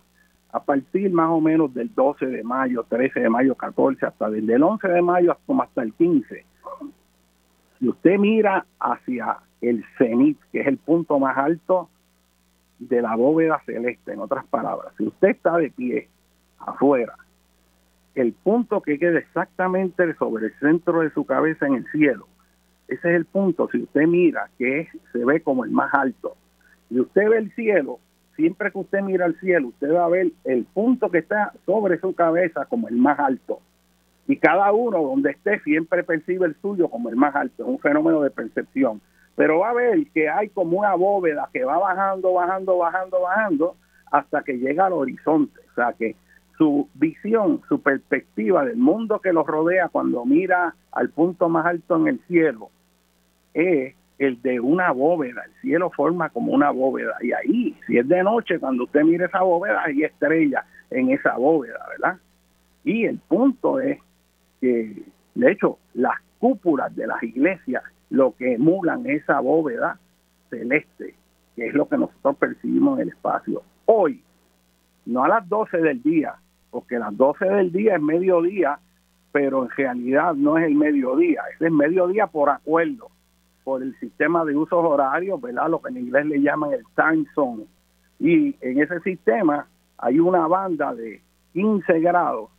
a partir más o menos del 12 de mayo, 13 de mayo, 14, hasta desde el 11 de mayo hasta el 15. Si usted mira hacia el cenit, que es el punto más alto de la bóveda celeste, en otras palabras, si usted está de pie afuera, el punto que queda exactamente sobre el centro de su cabeza en el cielo, ese es el punto, si usted mira, que se ve como el más alto, y usted ve el cielo, siempre que usted mira al cielo, usted va a ver el punto que está sobre su cabeza como el más alto. Y cada uno donde esté siempre percibe el suyo como el más alto, es un fenómeno de percepción pero va a ver que hay como una bóveda que va bajando, bajando, bajando, bajando hasta que llega al horizonte. O sea que su visión, su perspectiva del mundo que los rodea cuando mira al punto más alto en el cielo es el de una bóveda. El cielo forma como una bóveda. Y ahí, si es de noche, cuando usted mire esa bóveda, hay estrellas en esa bóveda, ¿verdad? Y el punto es que, de hecho, las cúpulas de las iglesias lo que emulan esa bóveda celeste, que es lo que nosotros percibimos en el espacio. Hoy, no a las 12 del día, porque las 12 del día es mediodía, pero en realidad no es el mediodía, es el mediodía por acuerdo, por el sistema de usos horarios, ¿verdad? Lo que en inglés le llaman el time zone. Y en ese sistema hay una banda de 15 grados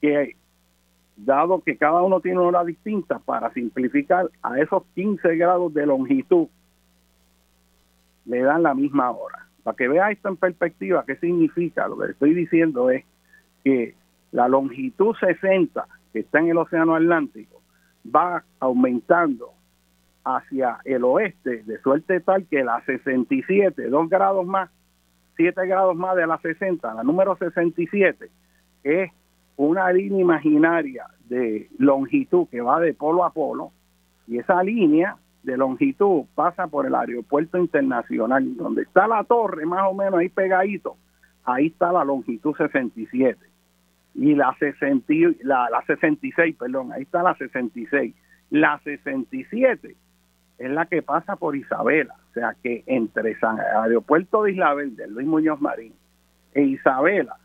que dado que cada uno tiene una hora distinta, para simplificar a esos 15 grados de longitud, le dan la misma hora. Para que vea esto en perspectiva, ¿qué significa? Lo que estoy diciendo es que la longitud 60 que está en el Océano Atlántico va aumentando hacia el oeste de suerte tal que la 67, 2 grados más, 7 grados más de la 60, la número 67, es una línea imaginaria de longitud que va de polo a polo y esa línea de longitud pasa por el aeropuerto internacional donde está la torre más o menos ahí pegadito ahí está la longitud 67 y la, 60, la, la 66 perdón ahí está la 66 la 67 es la que pasa por Isabela o sea que entre San Aeropuerto de Isla Verde Luis Muñoz Marín e Isabela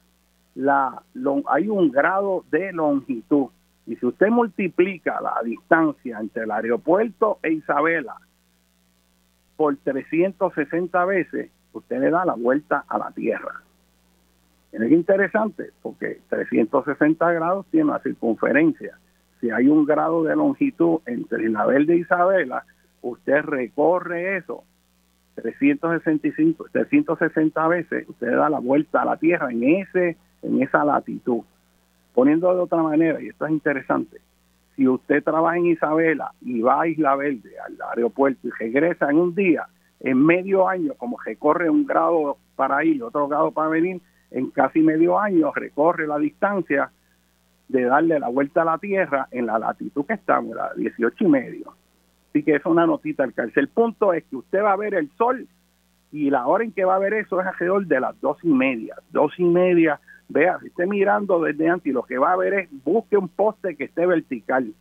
la, hay un grado de longitud. Y si usted multiplica la distancia entre el aeropuerto e Isabela por 360 veces, usted le da la vuelta a la Tierra. Es interesante porque 360 grados tiene una circunferencia. Si hay un grado de longitud entre Isabel e Isabela, usted recorre eso 365, 360 veces, usted da la vuelta a la Tierra en ese en esa latitud. Poniendo de otra manera, y esto es interesante, si usted trabaja en Isabela y va a Isla Verde, al aeropuerto, y regresa en un día, en medio año, como recorre un grado para ir otro grado para venir, en casi medio año recorre la distancia de darle la vuelta a la Tierra en la latitud que estamos, la 18 y medio. Así que es una notita al cárcel. El punto es que usted va a ver el sol y la hora en que va a ver eso es alrededor de las dos y media, dos y media Vea, si esté mirando desde antes, lo que va a ver es, busque un poste que esté vertical,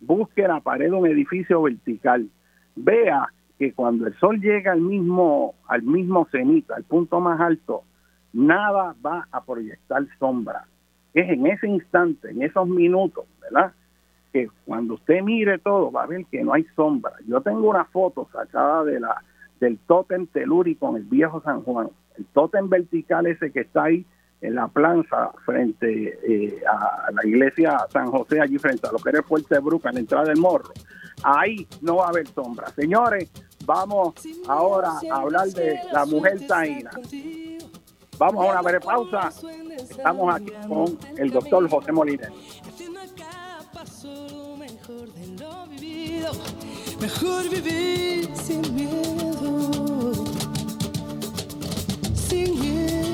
busque la pared de un edificio vertical. Vea que cuando el sol llega al mismo, al mismo cenit, al punto más alto, nada va a proyectar sombra. Es en ese instante, en esos minutos, ¿verdad? Que cuando usted mire todo, va a ver que no hay sombra. Yo tengo una foto sacada de la del tótem telúrico en el viejo San Juan. El tótem vertical ese que está ahí en la plaza frente eh, a la iglesia San José, allí frente a lo que era el Fuerte Bruca, en la entrada del morro. Ahí no va a haber sombra. Señores, vamos ahora a hablar de la mujer taína. Vamos a una breve pausa. Estamos aquí con el doctor José Molina. Mejor vivir sin miedo, sin miedo.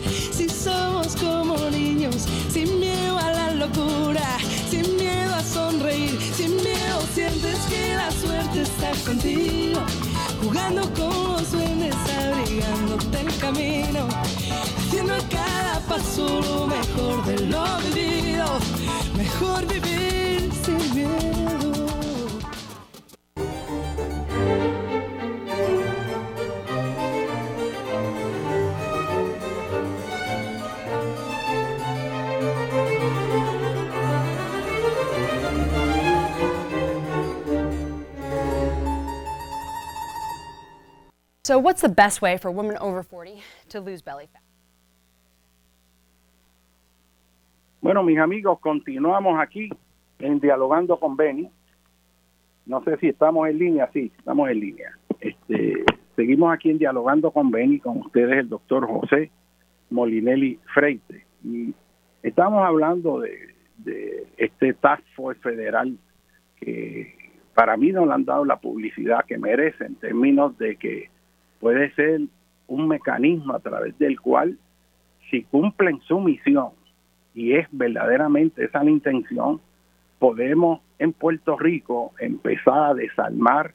Si somos como niños, sin miedo a la locura, sin miedo a sonreír, sin miedo sientes que la suerte está contigo. Jugando con los duendes, abrigándote el camino, haciendo cada paso lo mejor de lo vivido. Mejor vivir sin miedo. So, what's the best way for women over 40 to lose belly fat? Bueno, mis amigos, continuamos aquí en Dialogando con Benny. No sé si estamos en línea, sí, estamos en línea. Este, seguimos aquí en Dialogando con Benny, con ustedes el doctor José Molinelli Freite. Y estamos hablando de, de este Task Force federal que para mí no le han dado la publicidad que merece en términos de que puede ser un mecanismo a través del cual, si cumplen su misión, y es verdaderamente esa la intención, podemos en Puerto Rico empezar a desarmar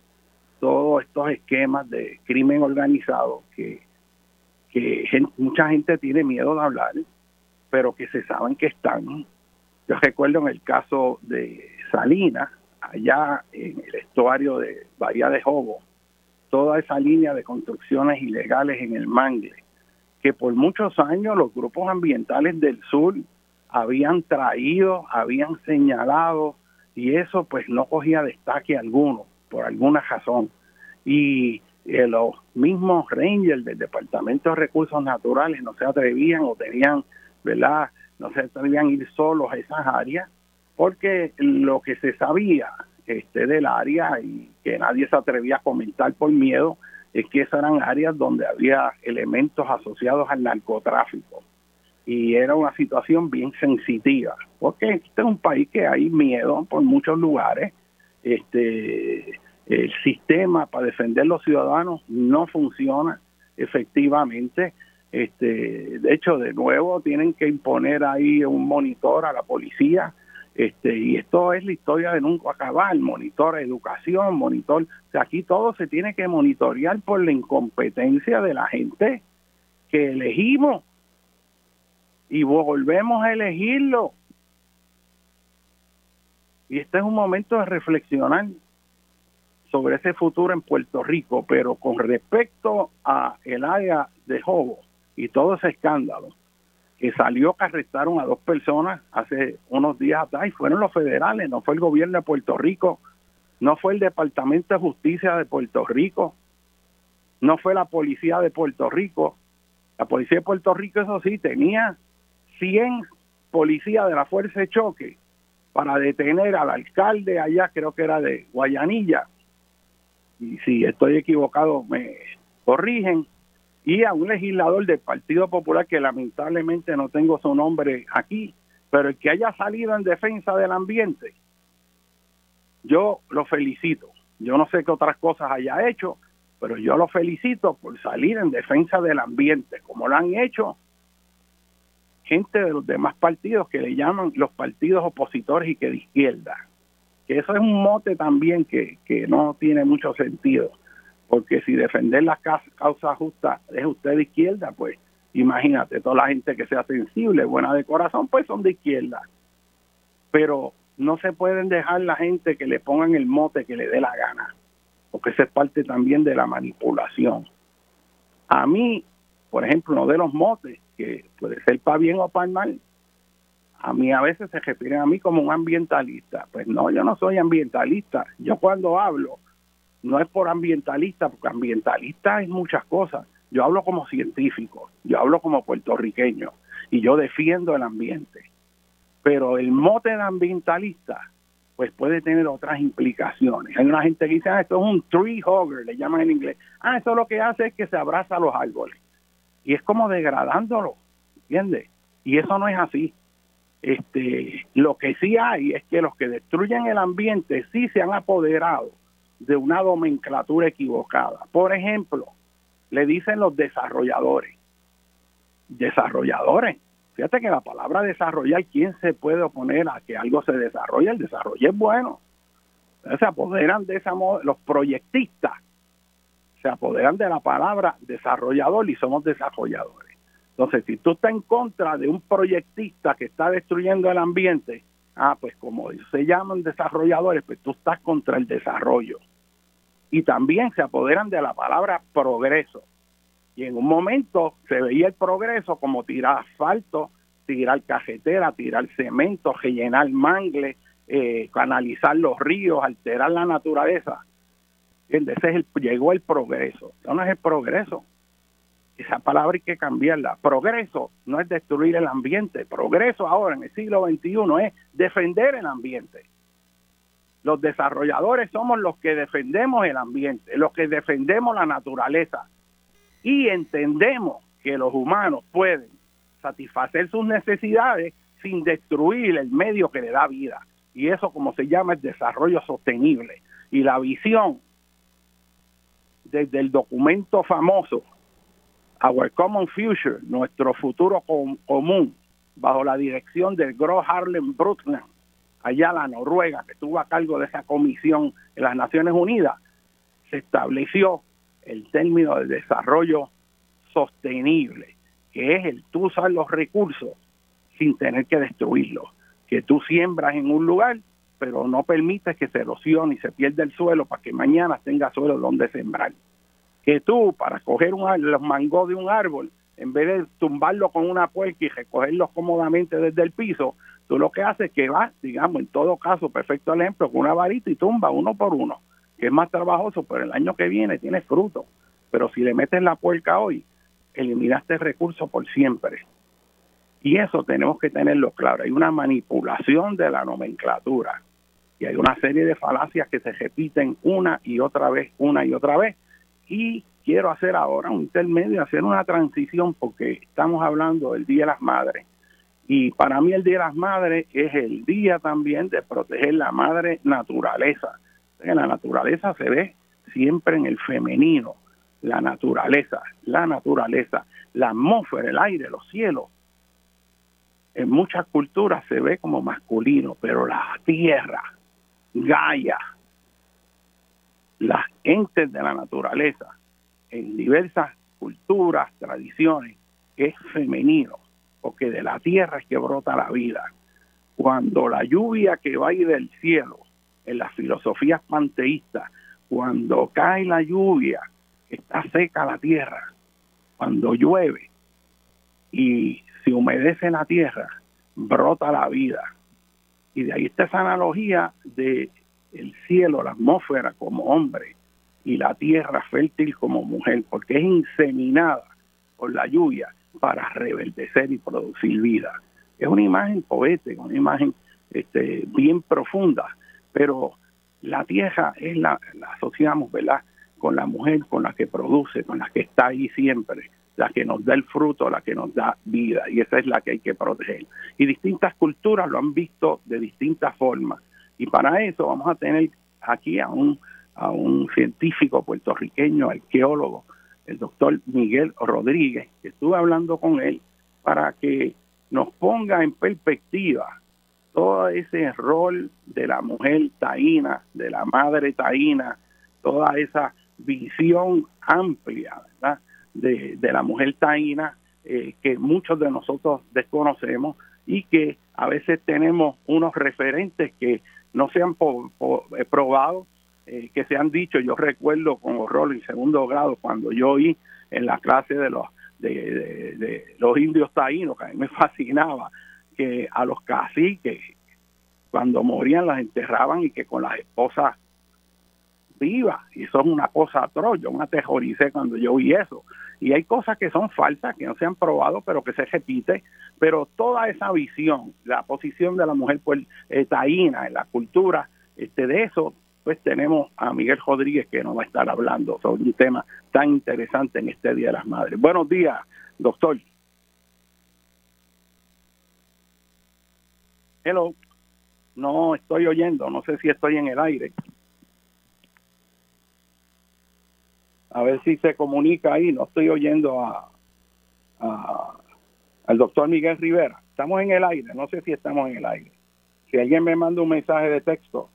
todos estos esquemas de crimen organizado que, mucha gente tiene miedo de hablar, pero que se saben que están. Yo recuerdo en el caso de Salinas, allá en el estuario de Bahía de Jobo, toda esa línea de construcciones ilegales en el mangle, que por muchos años los grupos ambientales del sur habían traído, habían señalado, y eso pues no cogía destaque alguno, por alguna razón. Y eh, los mismos rangers del Departamento de Recursos Naturales no se atrevían o tenían, ¿verdad? No se atrevían a ir solos a esas áreas, porque lo que se sabía este, del área y que nadie se atrevía a comentar por miedo es que esas eran áreas donde había elementos asociados al narcotráfico. Y era una situación bien sensitiva porque este es un país que hay miedo por muchos lugares. Este el sistema para defender los ciudadanos no funciona efectivamente. Este de hecho de nuevo tienen que imponer ahí un monitor a la policía este, y esto es la historia de nunca acabar, monitor educación, monitor, aquí todo se tiene que monitorear por la incompetencia de la gente que elegimos y volvemos a elegirlo. Y este es un momento de reflexionar sobre ese futuro en Puerto Rico, pero con respecto a el área de Jobo y todo ese escándalo, que salió que arrestaron a dos personas hace unos días atrás y fueron los federales, no fue el gobierno de Puerto Rico, no fue el Departamento de Justicia de Puerto Rico, no fue la policía de Puerto Rico. La policía de Puerto Rico, eso sí, tenía 100 policías de la Fuerza de Choque para detener al alcalde allá, creo que era de Guayanilla. Y si estoy equivocado, me corrigen y a un legislador del Partido Popular que lamentablemente no tengo su nombre aquí, pero el que haya salido en defensa del ambiente, yo lo felicito. Yo no sé qué otras cosas haya hecho, pero yo lo felicito por salir en defensa del ambiente, como lo han hecho gente de los demás partidos que le llaman los partidos opositores y que de izquierda. Que eso es un mote también que, que no tiene mucho sentido porque si defender las causas justas es usted de izquierda, pues Imagínate, toda la gente que sea sensible, buena de corazón, pues son de izquierda. Pero no se pueden dejar la gente que le pongan el mote que le dé la gana, porque esa es parte también de la manipulación. A mí, por ejemplo, uno de los motes, que puede ser para bien o para mal, a mí a veces se refieren a mí como un ambientalista. Pues no, yo no soy ambientalista. Yo cuando hablo, no es por ambientalista, porque ambientalista es muchas cosas. Yo hablo como científico, yo hablo como puertorriqueño y yo defiendo el ambiente. Pero el mote de ambientalista, pues puede tener otras implicaciones. Hay una gente que dice, ah, esto es un tree hugger, le llaman en inglés. Ah, eso lo que hace es que se abraza a los árboles. Y es como degradándolo, ¿entiendes? Y eso no es así. Este, lo que sí hay es que los que destruyen el ambiente sí se han apoderado de una nomenclatura equivocada. Por ejemplo, le dicen los desarrolladores. Desarrolladores. Fíjate que la palabra desarrollar, ¿quién se puede oponer a que algo se desarrolle? El desarrollo es bueno. se apoderan de esa los proyectistas se apoderan de la palabra desarrollador y somos desarrolladores. Entonces, si tú estás en contra de un proyectista que está destruyendo el ambiente, ah, pues como se llaman desarrolladores, pues tú estás contra el desarrollo. Y también se apoderan de la palabra progreso. Y en un momento se veía el progreso como tirar asfalto, tirar cajetera, tirar cemento, rellenar mangle, eh, canalizar los ríos, alterar la naturaleza. Ese es el, llegó el progreso. Eso no es el progreso. Esa palabra hay que cambiarla. Progreso no es destruir el ambiente. Progreso ahora en el siglo XXI es defender el ambiente. Los desarrolladores somos los que defendemos el ambiente, los que defendemos la naturaleza y entendemos que los humanos pueden satisfacer sus necesidades sin destruir el medio que le da vida. Y eso, como se llama, es desarrollo sostenible. Y la visión desde el documento famoso, Our Common Future, nuestro futuro común, bajo la dirección del Gro Harlem Brundtland, allá la Noruega, que estuvo a cargo de esa comisión en las Naciones Unidas, se estableció el término de desarrollo sostenible, que es el tú usar los recursos sin tener que destruirlos, que tú siembras en un lugar, pero no permites que se erosione y se pierda el suelo para que mañana tenga suelo donde sembrar. Que tú, para coger un, los mangos de un árbol, en vez de tumbarlo con una puerca y recogerlos cómodamente desde el piso, tú lo que haces es que vas, digamos, en todo caso, perfecto ejemplo, con una varita y tumba uno por uno que es más trabajoso, pero el año que viene tiene fruto. Pero si le metes la puerca hoy, eliminaste el recurso por siempre. Y eso tenemos que tenerlo claro. Hay una manipulación de la nomenclatura y hay una serie de falacias que se repiten una y otra vez, una y otra vez. Y quiero hacer ahora un intermedio, hacer una transición porque estamos hablando del Día de las Madres. Y para mí el Día de las Madres es el día también de proteger la madre naturaleza en la naturaleza se ve siempre en el femenino, la naturaleza, la naturaleza, la atmósfera, el aire, los cielos. En muchas culturas se ve como masculino, pero la tierra, Gaia, las entes de la naturaleza, en diversas culturas, tradiciones, es femenino, porque de la tierra es que brota la vida. Cuando la lluvia que va del cielo en las filosofías panteístas, cuando cae la lluvia, está seca la tierra, cuando llueve y se humedece la tierra, brota la vida. Y de ahí está esa analogía de el cielo, la atmósfera como hombre y la tierra fértil como mujer, porque es inseminada por la lluvia para reverdecer y producir vida. Es una imagen poética, una imagen este, bien profunda pero la tierra es la, asociamos, ¿verdad? Con la mujer, con la que produce, con la que está ahí siempre, la que nos da el fruto, la que nos da vida, y esa es la que hay que proteger. Y distintas culturas lo han visto de distintas formas, y para eso vamos a tener aquí a un, a un científico puertorriqueño, arqueólogo, el doctor Miguel Rodríguez, que estuve hablando con él para que nos ponga en perspectiva todo ese rol de la mujer taína, de la madre taína, toda esa visión amplia De, la mujer taína eh, que muchos de nosotros desconocemos y que a veces tenemos unos referentes que no se han eh, probado, eh, que se han dicho. Yo recuerdo con horror en segundo grado cuando yo oí en la clase de los de, los indios taínos, que a mí me fascinaba, que a los caciques, cuando morían, las enterraban y que con las esposas vivas. Y eso es una cosa atroz. Yo me aterroricé cuando yo vi eso. Y hay cosas que son falsas, que no se han probado, pero que se repite. Pero toda esa visión, la posición de la mujer pues, taína en la cultura, este, de eso pues tenemos a Miguel Rodríguez que nos va a estar hablando sobre un tema tan interesante en este Día de las Madres. Buenos días, doctor. Hello. No estoy oyendo, no sé si estoy en el aire. A ver si se comunica ahí, no estoy oyendo a, al doctor Miguel Rivera. Estamos en el aire, no sé si estamos en el aire. Si alguien me manda un mensaje de texto,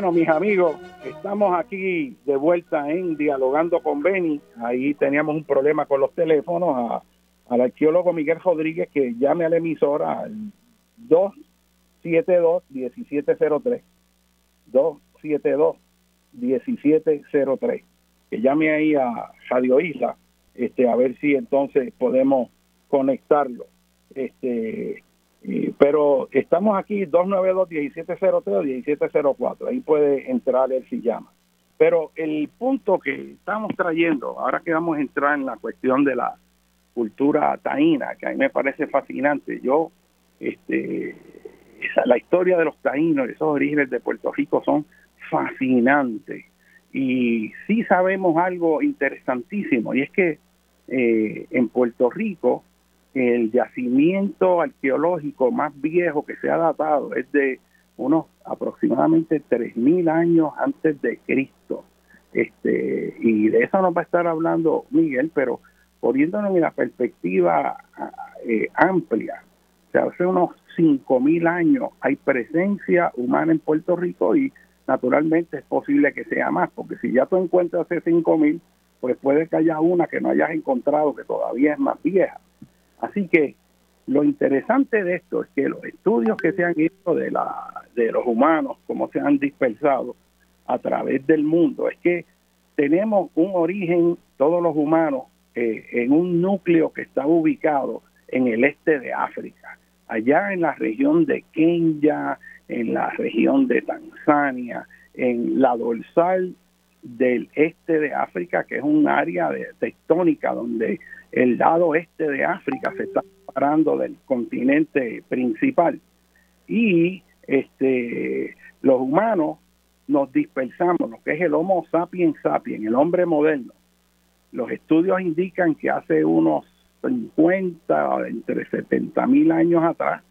Bueno, mis amigos, estamos aquí de vuelta en Dialogando con Beni. Ahí teníamos un problema con los teléfonos. A, al arqueólogo Miguel Rodríguez que llame a la emisora al 272-1703. 272-1703. Que llame ahí a Radio Isla este, a ver si entonces podemos conectarlo. Este, pero estamos aquí 292-1703 Ahí puede entrar él si llama. Pero el punto que estamos trayendo, ahora que vamos a entrar en la cuestión de la cultura taína, que a mí me parece fascinante. Yo, este, la historia de los taínos, esos orígenes de Puerto Rico son fascinantes. Y sí sabemos algo interesantísimo, y es que eh, en Puerto Rico el yacimiento arqueológico más viejo que se ha datado es de unos aproximadamente 3.000 años antes de Cristo. Este, y de eso nos va a estar hablando Miguel, pero poniéndonos en la perspectiva eh, amplia, hace unos 5.000 años hay presencia humana en Puerto Rico y naturalmente es posible que sea más, porque si ya tú encuentras hace 5.000, pues puede que haya una que no hayas encontrado que todavía es más vieja. Así que lo interesante de esto es que los estudios que se han hecho de, la, de los humanos, cómo se han dispersado a través del mundo, es que tenemos un origen, todos los humanos, eh, en un núcleo que está ubicado en el este de África, allá en la región de Kenya, en la región de Tanzania, en la dorsal del este de África, que es un área de, tectónica donde el lado este de África se está separando del continente principal. Y este, los humanos nos dispersamos, lo que es el Homo sapiens sapiens, el hombre moderno. Los estudios indican que hace unos 50, entre 70 mil años atrás,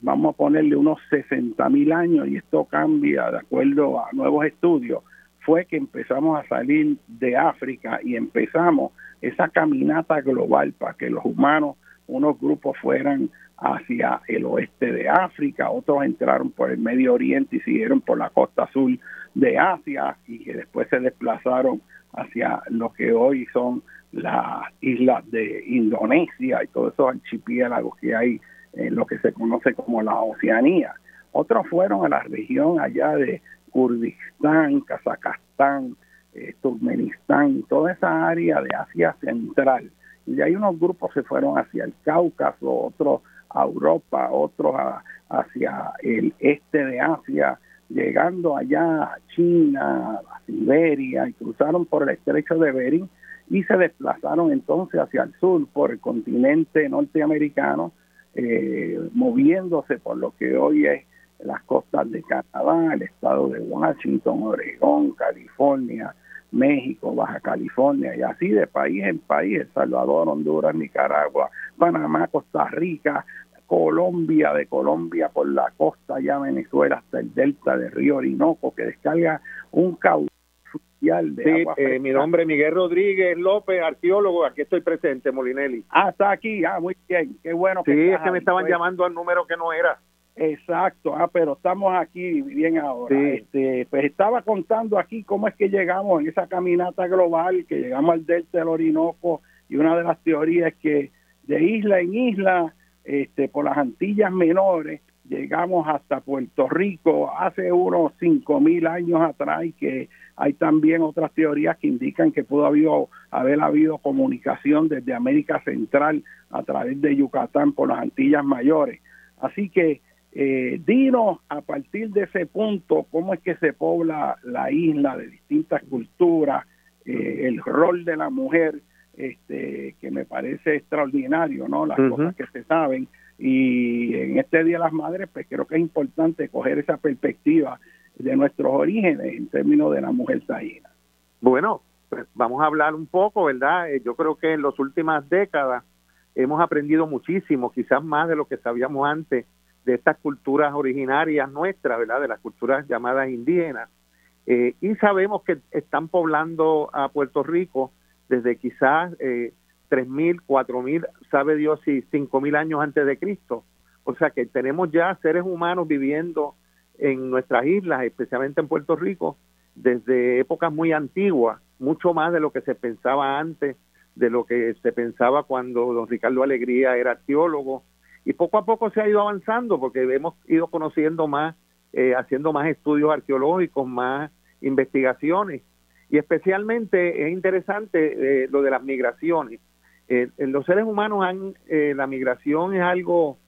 vamos a ponerle unos 60 mil años, y esto cambia de acuerdo a nuevos estudios, fue que empezamos a salir de África y empezamos esa caminata global para que los humanos, unos grupos fueran hacia el oeste de África, otros entraron por el Medio Oriente y siguieron por la costa sur de Asia y que después se desplazaron hacia lo que hoy son las islas de Indonesia y todos esos archipiélagos que hay en lo que se conoce como la Oceanía. Otros fueron a la región allá de Kurdistán, Kazajstán, eh, Turkmenistán, toda esa área de Asia Central. Y de ahí unos grupos se fueron hacia el Cáucaso, otros a Europa, otros hacia el este de Asia, llegando allá a China, a Siberia, y cruzaron por el estrecho de Bering y se desplazaron entonces hacia el sur por el continente norteamericano, eh, moviéndose por lo que hoy es las costas de Canadá, el estado de Washington, Oregón, California, México, Baja California y así de país en país, El Salvador, Honduras, Nicaragua, Panamá, Costa Rica, Colombia, de Colombia por la costa ya Venezuela hasta el delta del río Orinoco que descarga un caudal de sí, eh, mi nombre es Miguel Rodríguez López, arqueólogo, aquí estoy presente, Molinelli. Ah, está aquí, ah, muy bien, qué bueno. Que sí, es que me estaban pues. llamando al número que no era. Exacto, ah, pero estamos aquí bien ahora. Este, pues estaba contando aquí cómo es que llegamos en esa caminata global, que llegamos al delta del Orinoco y una de las teorías es que de isla en isla, este, por las Antillas menores, llegamos hasta Puerto Rico hace unos cinco mil años atrás y que hay también otras teorías que indican que pudo haber, haber habido comunicación desde América Central a través de Yucatán por las Antillas mayores. Así que eh, dinos a partir de ese punto cómo es que se pobla la isla de distintas culturas, eh, el rol de la mujer, este, que me parece extraordinario, ¿no? Las cosas que se saben. Y en este Día de las Madres, pues creo que es importante coger esa perspectiva de nuestros orígenes en términos de la mujer taína. Bueno, pues vamos a hablar un poco, ¿verdad? Eh, yo creo que en las últimas décadas hemos aprendido muchísimo, quizás más de lo que sabíamos antes, de estas culturas originarias nuestras, ¿verdad? De las culturas llamadas indígenas. Eh, y sabemos que están poblando a Puerto Rico desde quizás eh, 3.000, 4.000, sabe Dios si 5.000 años antes de Cristo. O sea que tenemos ya seres humanos viviendo en nuestras islas, especialmente en Puerto Rico, desde épocas muy antiguas, mucho más de lo que se pensaba antes, de lo que se pensaba cuando don Ricardo Alegría era teólogo, y poco a poco se ha ido avanzando porque hemos ido conociendo más, eh, haciendo más estudios arqueológicos, más investigaciones y especialmente es interesante eh, lo de las migraciones. Eh, los seres humanos han, la migración es algo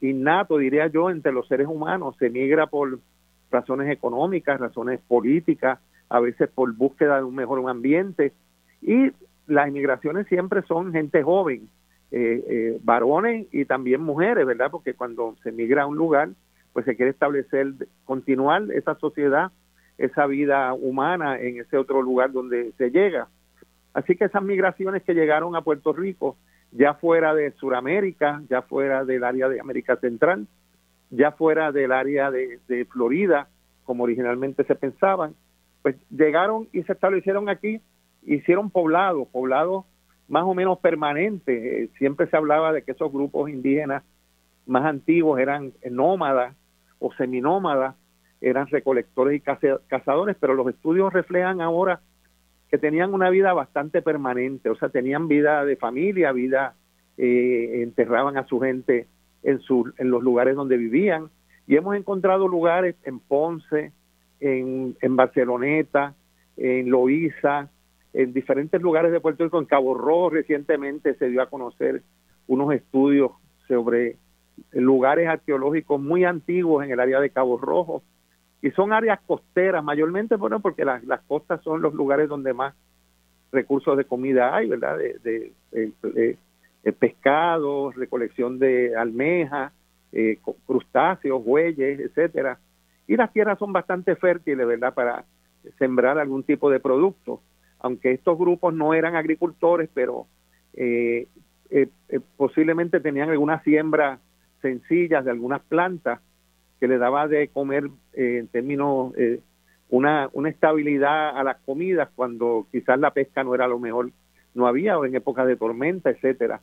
innato, diría yo, entre los seres humanos. Se migra por razones económicas, razones políticas, a veces por búsqueda de un mejor ambiente. Y las inmigraciones siempre son gente joven, eh, eh, varones y también mujeres, ¿verdad? Porque cuando se migra a un lugar, pues se quiere establecer, continuar esa sociedad, esa vida humana en ese otro lugar donde se llega. Así que esas migraciones que llegaron a Puerto Rico, ya fuera de Sudamérica, ya fuera del área de América Central, ya fuera del área de, de Florida, como originalmente se pensaban, pues llegaron y se establecieron aquí, hicieron poblados, poblados más o menos permanentes. Siempre se hablaba de que esos grupos indígenas más antiguos eran nómadas o seminómadas, eran recolectores y cazadores, pero los estudios reflejan ahora que tenían una vida bastante permanente, o sea, tenían vida de familia, vida, eh, enterraban a su gente en, su, en los lugares donde vivían, y hemos encontrado lugares en Ponce, en, en Barceloneta, en Loíza, en diferentes lugares de Puerto Rico, en Cabo Rojo recientemente se dio a conocer unos estudios sobre lugares arqueológicos muy antiguos en el área de Cabo Rojo. Y son áreas costeras mayormente bueno porque las, las costas son los lugares donde más recursos de comida hay verdad de, de, pescados recolección de almejas eh, crustáceos bueyes etcétera. Y las tierras son bastante fértiles verdad para sembrar algún tipo de producto aunque estos grupos no eran agricultores pero eh, eh, posiblemente tenían alguna siembra sencillas de algunas plantas que le daba de comer eh, en términos eh, una, una estabilidad a las comidas cuando quizás la pesca no era lo mejor, no había o en épocas de tormenta, etcétera.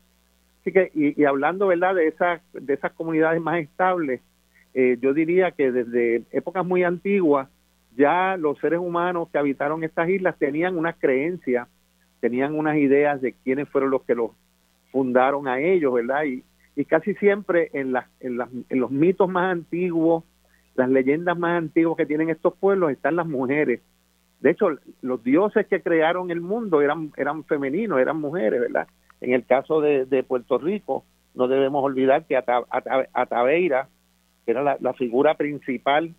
Así que, y, hablando verdad de esas, de esas comunidades más estables, eh, yo diría que desde épocas muy antiguas ya los seres humanos que habitaron estas islas tenían unas creencias, tenían unas ideas de quiénes fueron los que los fundaron a ellos, ¿verdad? Y, y casi siempre en, las, en, las, en los mitos más antiguos, las leyendas más antiguas que tienen estos pueblos están las mujeres. De hecho, los dioses que crearon el mundo eran, eran femeninos, eran mujeres, ¿verdad? En el caso de, de Puerto Rico, no debemos olvidar que Ataveira, era la, figura principal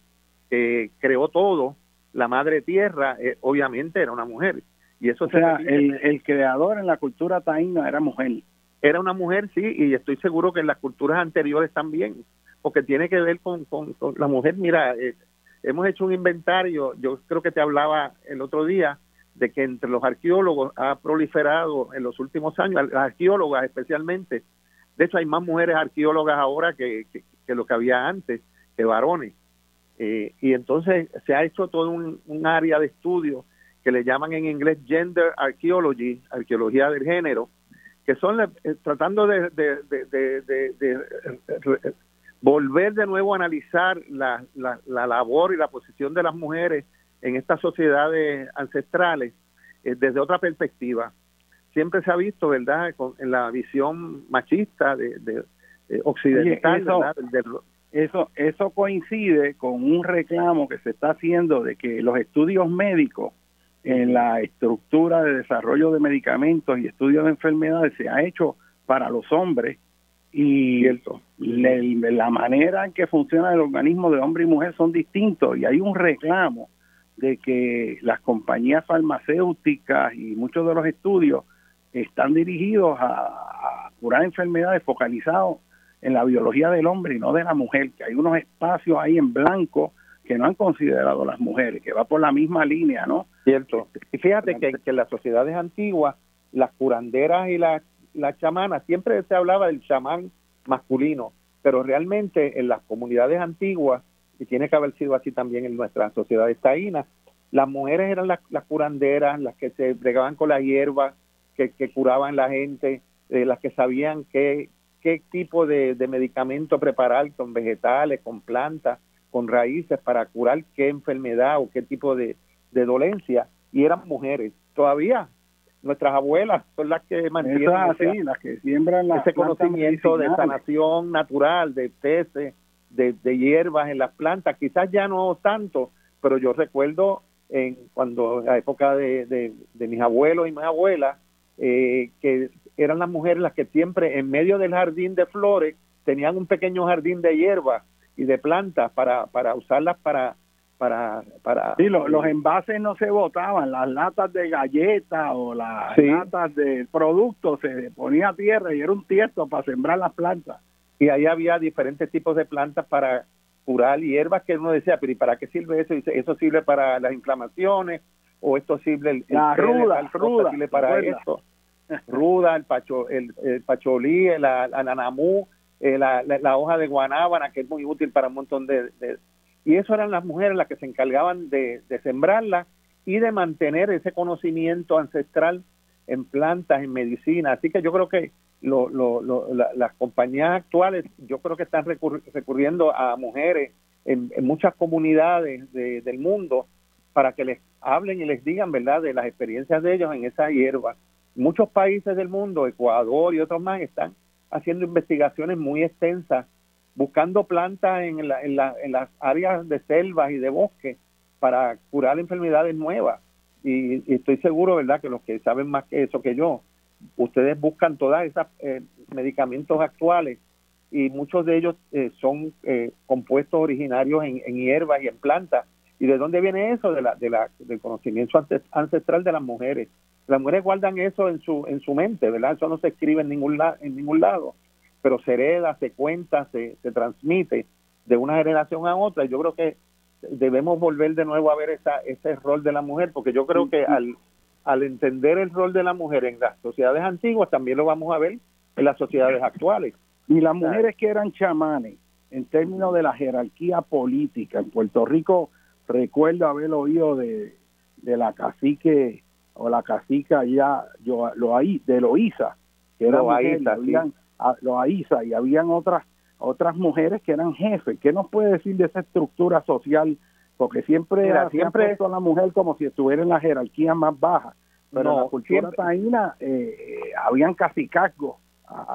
que creó todo, la madre tierra, eh, obviamente era una mujer. Y eso o sea, el, el creador en la cultura taína era mujer era una mujer, sí, y estoy seguro que en las culturas anteriores también, porque tiene que ver con, con, la mujer. Mira, eh, hemos hecho un inventario, yo creo que te hablaba el otro día, de que entre los arqueólogos ha proliferado en los últimos años, las arqueólogas especialmente, de hecho hay más mujeres arqueólogas ahora que, que, lo que había antes, que varones. Eh, y entonces se ha hecho todo un, un área de estudio que le llaman en inglés gender archaeology, arqueología del género, que son eh, tratando de, volver de nuevo a analizar la, la, labor y la posición de las mujeres en estas sociedades ancestrales eh, desde otra perspectiva. Siempre se ha visto, ¿verdad?, en la visión machista de, occidental, eso, eso, eso coincide con un reclamo que se está haciendo de que los estudios médicos en la estructura de desarrollo de medicamentos y estudios de enfermedades se ha hecho para los hombres y la manera en que funciona el organismo de hombre y mujer son distintos y hay un reclamo de que las compañías farmacéuticas y muchos de los estudios están dirigidos a, curar enfermedades focalizados en la biología del hombre y no de la mujer, que hay unos espacios ahí en blanco que no han considerado las mujeres, que va por la misma línea, ¿no? Cierto. Y fíjate que, que en las sociedades antiguas, las curanderas y las, las chamanas, siempre se hablaba del chamán masculino, pero realmente en las comunidades antiguas, y tiene que haber sido así también en nuestras sociedades taínas, las mujeres eran las, curanderas, las que se bregaban con la hierba, que, que curaban la gente, eh, las que sabían qué, qué tipo de, de medicamento preparar con vegetales, con plantas, con raíces para curar qué enfermedad o qué tipo de, de dolencia y eran mujeres. Todavía nuestras abuelas son las que mantienen las que siembran ese conocimiento de sanación natural, de peces, de, de, hierbas en las plantas. Quizás ya no tanto, pero yo recuerdo en cuando la época de, de, mis abuelos y mis abuelas, eh, que eran las mujeres las que siempre en medio del jardín de flores tenían un pequeño jardín de hierbas y de plantas para, para usarlas para para para sí los envases no se botaban las latas de galletas o las latas de productos se ponía a tierra y era un tiesto para sembrar las plantas. Y ahí había diferentes tipos de plantas para curar hierbas que uno decía pero y para qué sirve eso dice eso sirve para las inflamaciones o esto sirve el, la ruda, ruda sirve para esto ruda el pacho el, pacholí el, ananamú eh, la, la, hoja de guanábana, que es muy útil para un montón de, Y eso eran las mujeres las que se encargaban de, de sembrarla y de mantener ese conocimiento ancestral en plantas, en medicina. Así que yo creo que lo, las compañías actuales, yo creo que están recurriendo a mujeres en, muchas comunidades del mundo para que les hablen y les digan, ¿verdad?, de las experiencias de ellos en esa hierba. Muchos países del mundo, Ecuador y otros más, están haciendo investigaciones muy extensas, buscando plantas en, en, las áreas de selvas y de bosque para curar enfermedades nuevas. Y, estoy seguro, ¿verdad?, que los que saben más que eso que yo, ustedes buscan todos esos eh, medicamentos actuales y muchos de ellos eh, son eh, compuestos originarios en, en, hierbas y en plantas. ¿Y de dónde viene eso? De la, de la, del conocimiento ancestral de las mujeres. Las mujeres guardan eso en su, en su mente, ¿verdad? Eso no se escribe en ningún, en ningún lado, pero se hereda, se cuenta, se, se transmite de una generación a otra. Y yo creo que debemos volver de nuevo a ver esa, ese rol de la mujer, porque yo creo que al, al entender el rol de la mujer en las sociedades antiguas, también lo vamos a ver en las sociedades actuales. Y las mujeres que eran chamanes, en términos de la jerarquía política, en Puerto Rico recuerdo haber oído de, de la cacique o la cacica ya yo, lo ahí de Loíza, que era Loaiza, habían, Loaiza, y habían otras otras mujeres que eran jefes. ¿Qué nos puede decir de esa estructura social? Porque siempre, siempre puesto a la mujer como si estuviera en la jerarquía más baja. Pero en la cultura taína eh, habían cacicazgos.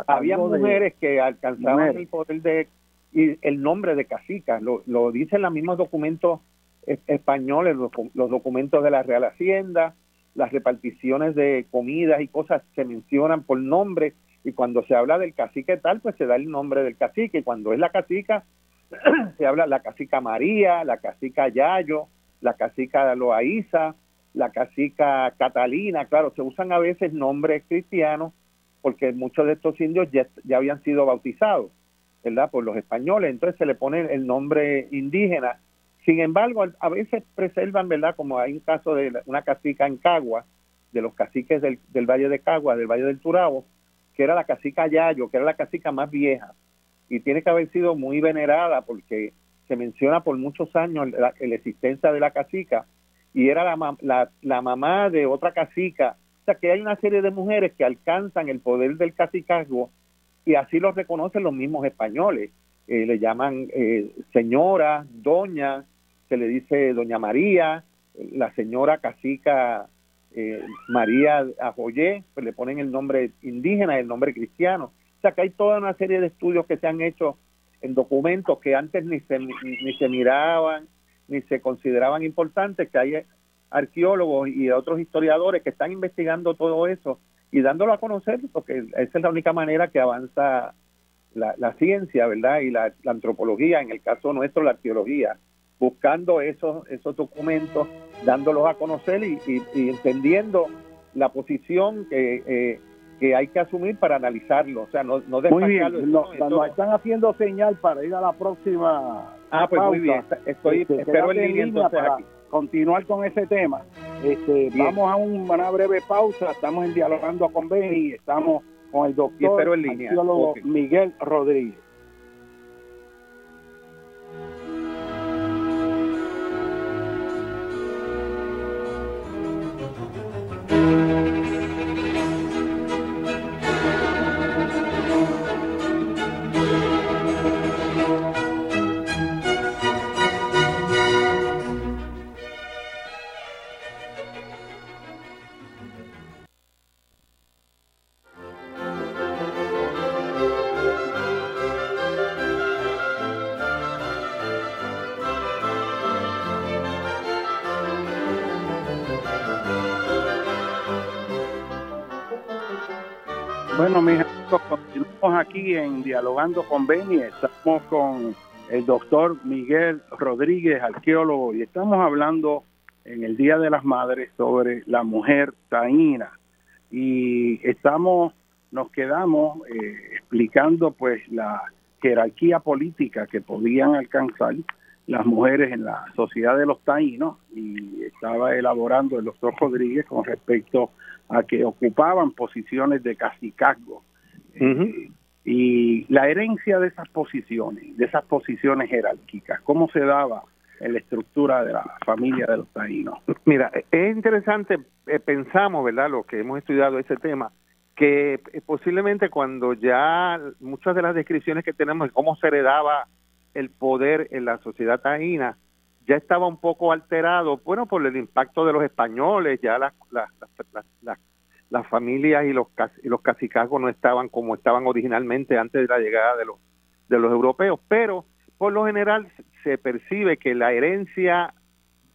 Había mujeres que alcanzaban el poder de y el nombre de cacica. Lo, lo dicen los mismos documentos españoles, los, los documentos de la Real Hacienda, las reparticiones de comidas y cosas se mencionan por nombre y cuando se habla del cacique tal, pues se da el nombre del cacique. Y cuando es la cacica, se habla la cacica María, la cacica Yayo, la cacica Loaiza, la cacica Catalina. Claro, se usan a veces nombres cristianos porque muchos de estos indios ya, ya habían sido bautizados, ¿verdad? Por los españoles. Entonces se le pone el nombre indígena. Sin embargo, a veces preservan, ¿verdad? Como hay un caso de una cacica en Cagua, de los caciques del, Valle de Cagua, del Valle del Turabo, que era la cacica Yayo, que era la cacica más vieja, y tiene que haber sido muy venerada porque se menciona por muchos años la, existencia de la cacica, y era la, la, la, mamá de otra cacica. O sea que hay una serie de mujeres que alcanzan el poder del cacicazgo y así lo reconocen los mismos españoles. Eh, le llaman eh, señora, doña, se le dice doña María, la señora cacica eh, María Ajoyé, pues le ponen el nombre indígena el nombre cristiano. O sea que hay toda una serie de estudios que se han hecho en documentos que antes ni se, ni, se miraban, ni se consideraban importantes, que hay arqueólogos y otros historiadores que están investigando todo eso y dándolo a conocer, porque esa es la única manera que avanza la, ciencia, ¿verdad? Y la, la, antropología, en el caso nuestro, la arqueología, buscando esos, esos documentos dándolos a conocer y, entendiendo la posición que, eh, que hay que asumir para analizarlo. O sea, no, no Muy bien, nos están haciendo señal para ir a la próxima. Ah, pues muy bien, estoy, este, espero en línea, para continuar con ese tema. Este, vamos a una breve pausa, estamos en dialogando con Ben y estamos con el doctor Miguel Rodríguez. En Dialogando con Beni. Estamos con el doctor Miguel Rodríguez, arqueólogo, y estamos hablando en el Día de las Madres sobre la mujer taína. Y estamos, nos quedamos eh, explicando pues la jerarquía política que podían alcanzar las mujeres en la sociedad de los taínos y estaba elaborando el doctor Rodríguez con respecto a que ocupaban posiciones de cacicazgo. Eh, y la herencia de esas posiciones, de esas posiciones jerárquicas, ¿cómo se daba en la estructura de la familia de los taínos? Mira, es interesante, eh, pensamos, ¿verdad? Lo que hemos estudiado ese tema, que eh, posiblemente cuando ya muchas de las descripciones que tenemos de cómo se heredaba el poder en la sociedad taína ya estaba un poco alterado, bueno, por el impacto de los españoles, ya las, las, las, las familias y los, y los cacicazgos no estaban como estaban originalmente antes de la llegada de los, de los europeos, pero por lo general se percibe que la herencia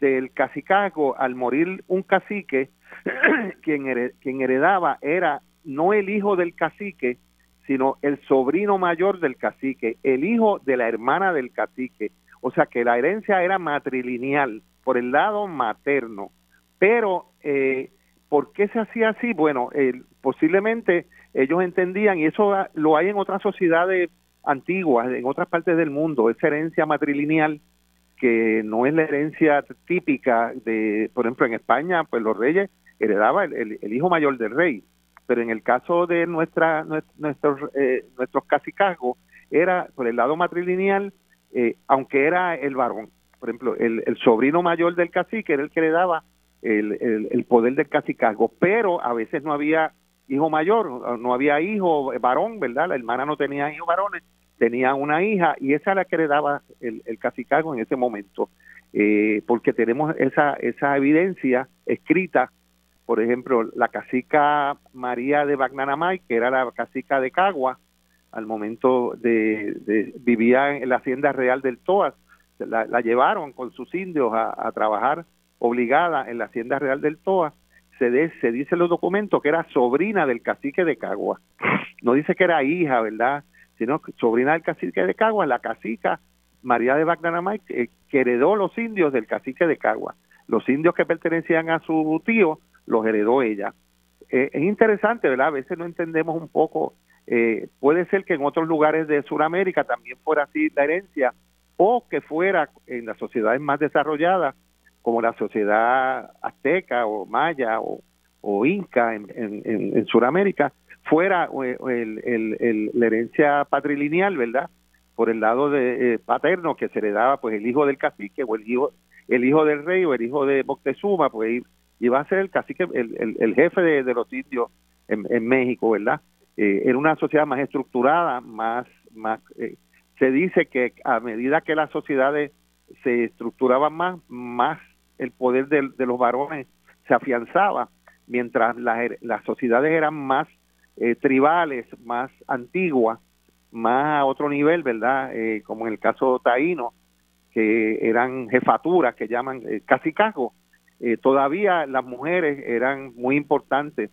del cacicazgo, al morir un cacique, quien, quien heredaba era no el hijo del cacique, sino el sobrino mayor del cacique, el hijo de la hermana del cacique. O sea que la herencia era matrilineal por el lado materno. Pero, eh, ¿por qué se hacía así? Bueno, posiblemente ellos entendían, y eso lo hay en otras sociedades antiguas, en otras partes del mundo, esa herencia matrilineal que no es la herencia típica de, por ejemplo, en España, pues los reyes heredaban el hijo mayor del rey pero en el caso de nuestra, nuestros, eh, nuestros cacicazgos, era por el lado matrilineal, eh, aunque era el varón. Por ejemplo, el, sobrino mayor del cacique era el que le daba el, el, poder del cacicazgo, pero a veces no había hijo mayor, no había hijo varón, ¿verdad? La hermana no tenía hijos varones, tenía una hija y esa es la que le daba el, el cacicazgo en ese momento, eh, porque tenemos esa, esa evidencia escrita por ejemplo, la cacica María de Bagnanamay, que era la cacica de Cagua, al momento de, vivía en la hacienda real del Toas, la, llevaron con sus indios a, trabajar obligada en la hacienda real del Toa, se, se dice en los documentos que era sobrina del cacique de Cagua. No dice que era hija, ¿verdad? Sino sobrina del cacique de Cagua, la cacica María de Bagnanamay, que heredó los indios del cacique de Cagua. Los indios que pertenecían a su tío los heredó ella. Eh, es interesante, ¿verdad? A veces no entendemos un poco, eh, puede ser que en otros lugares de Sudamérica también fuera así la herencia, o que fuera en las sociedades más desarrolladas, como la sociedad azteca o maya o, inca en, en, Sudamérica, fuera el, la herencia patrilineal, ¿verdad? Por el lado de eh, paterno que se heredaba pues el hijo del cacique o el hijo el hijo del rey o el hijo de Moctezuma, pues va a ser el cacique, el, el, jefe de, los indios en, México, ¿verdad? Eh, era una sociedad más estructurada, más, más eh, se dice que a medida que las sociedades se estructuraban más, más el poder de, los varones se afianzaba, mientras las, las sociedades eran más eh, tribales, más antiguas, más a otro nivel, ¿verdad? como en el caso taíno, que eran jefaturas que llaman eh, cacicazgos, eh, todavía las mujeres eran muy importantes,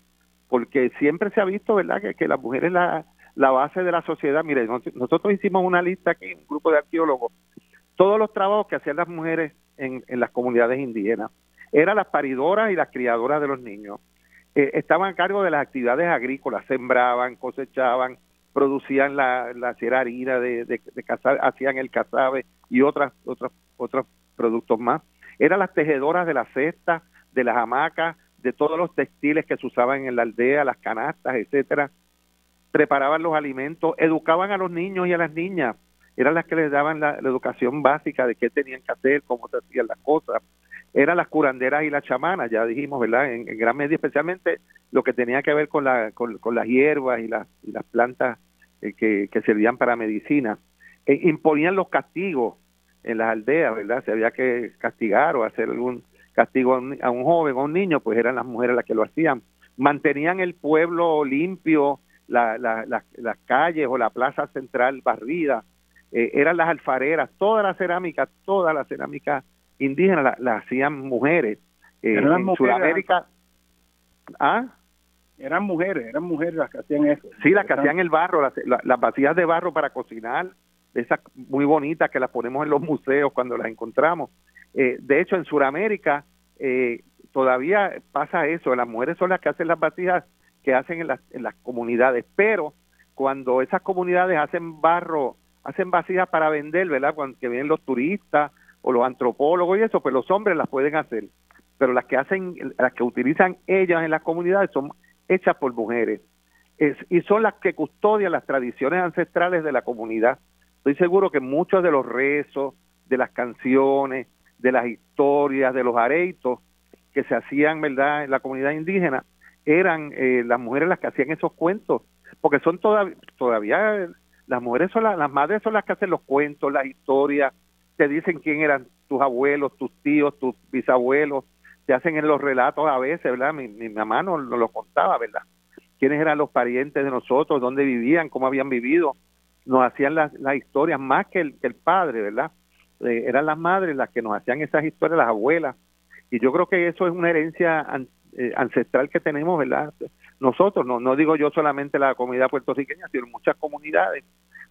porque siempre se ha visto, ¿verdad?, que, que las mujeres la, la base de la sociedad. Mire, nosotros hicimos una lista aquí, un grupo de arqueólogos, todos los trabajos que hacían las mujeres en, en las comunidades indígenas. Eran las paridoras y las criadoras de los niños. Eh, estaban a cargo de las actividades agrícolas, sembraban, cosechaban, producían la, la harina de, de, hacían el cazabe y otras, otras, otros productos más eran las tejedoras de las cestas, de las hamacas, de todos los textiles que se usaban en la aldea, las canastas, etcétera. Preparaban los alimentos, educaban a los niños y a las niñas. Eran las que les daban la, educación básica de qué tenían que hacer, cómo se hacían las cosas. Eran las curanderas y las chamanas, ya dijimos, ¿verdad? En, gran medida, especialmente lo que tenía que ver con, la, con, las hierbas y, las, y las plantas eh, que, que servían para medicina. E imponían los castigos en las aldeas, ¿verdad? Si había que castigar o hacer algún castigo a un, joven o a un niño, pues eran las mujeres las que lo hacían. Mantenían el pueblo limpio, la, las calles o la plaza central barrida, eh, eran las alfareras, toda la cerámica, toda la cerámica indígena la, hacían mujeres. Eh, en Sudamérica. ¿Ah? Eran mujeres, eran mujeres las que hacían eso. Sí, las que hacían el barro, las, las vacías de barro para cocinar, esas muy bonitas que las ponemos en los museos cuando las encontramos. Eh, de hecho, en Sudamérica eh, todavía pasa eso, las mujeres son las que hacen las vasijas que hacen en las, en las comunidades, pero cuando esas comunidades hacen barro, hacen vasijas para vender, ¿verdad? Cuando que vienen los turistas o los antropólogos y eso, pues los hombres las pueden hacer, pero las que hacen, las que utilizan ellas en las comunidades son hechas por mujeres. es, y son las que custodian las tradiciones ancestrales de la comunidad. Estoy seguro que muchos de los rezos, de las canciones, de las historias, de los areitos que se hacían, ¿verdad?, en la comunidad indígena, eran eh, las mujeres las que hacían esos cuentos, porque son todavía las mujeres son las, madres son las que hacen los cuentos, las historias, te dicen quién eran tus abuelos, tus tíos, tus bisabuelos, te hacen en los relatos a veces, ¿verdad? Mi, mamá nos, lo contaba, ¿verdad? Quiénes eran los parientes de nosotros, dónde vivían, cómo habían vivido, nos hacían las, las historias más que el, que el padre, ¿verdad? Eh, eran las madres las que nos hacían esas historias, las abuelas, y yo creo que eso es una herencia eh, ancestral que tenemos, ¿verdad? Nosotros, no, no digo yo solamente la comunidad puertorriqueña, sino muchas comunidades,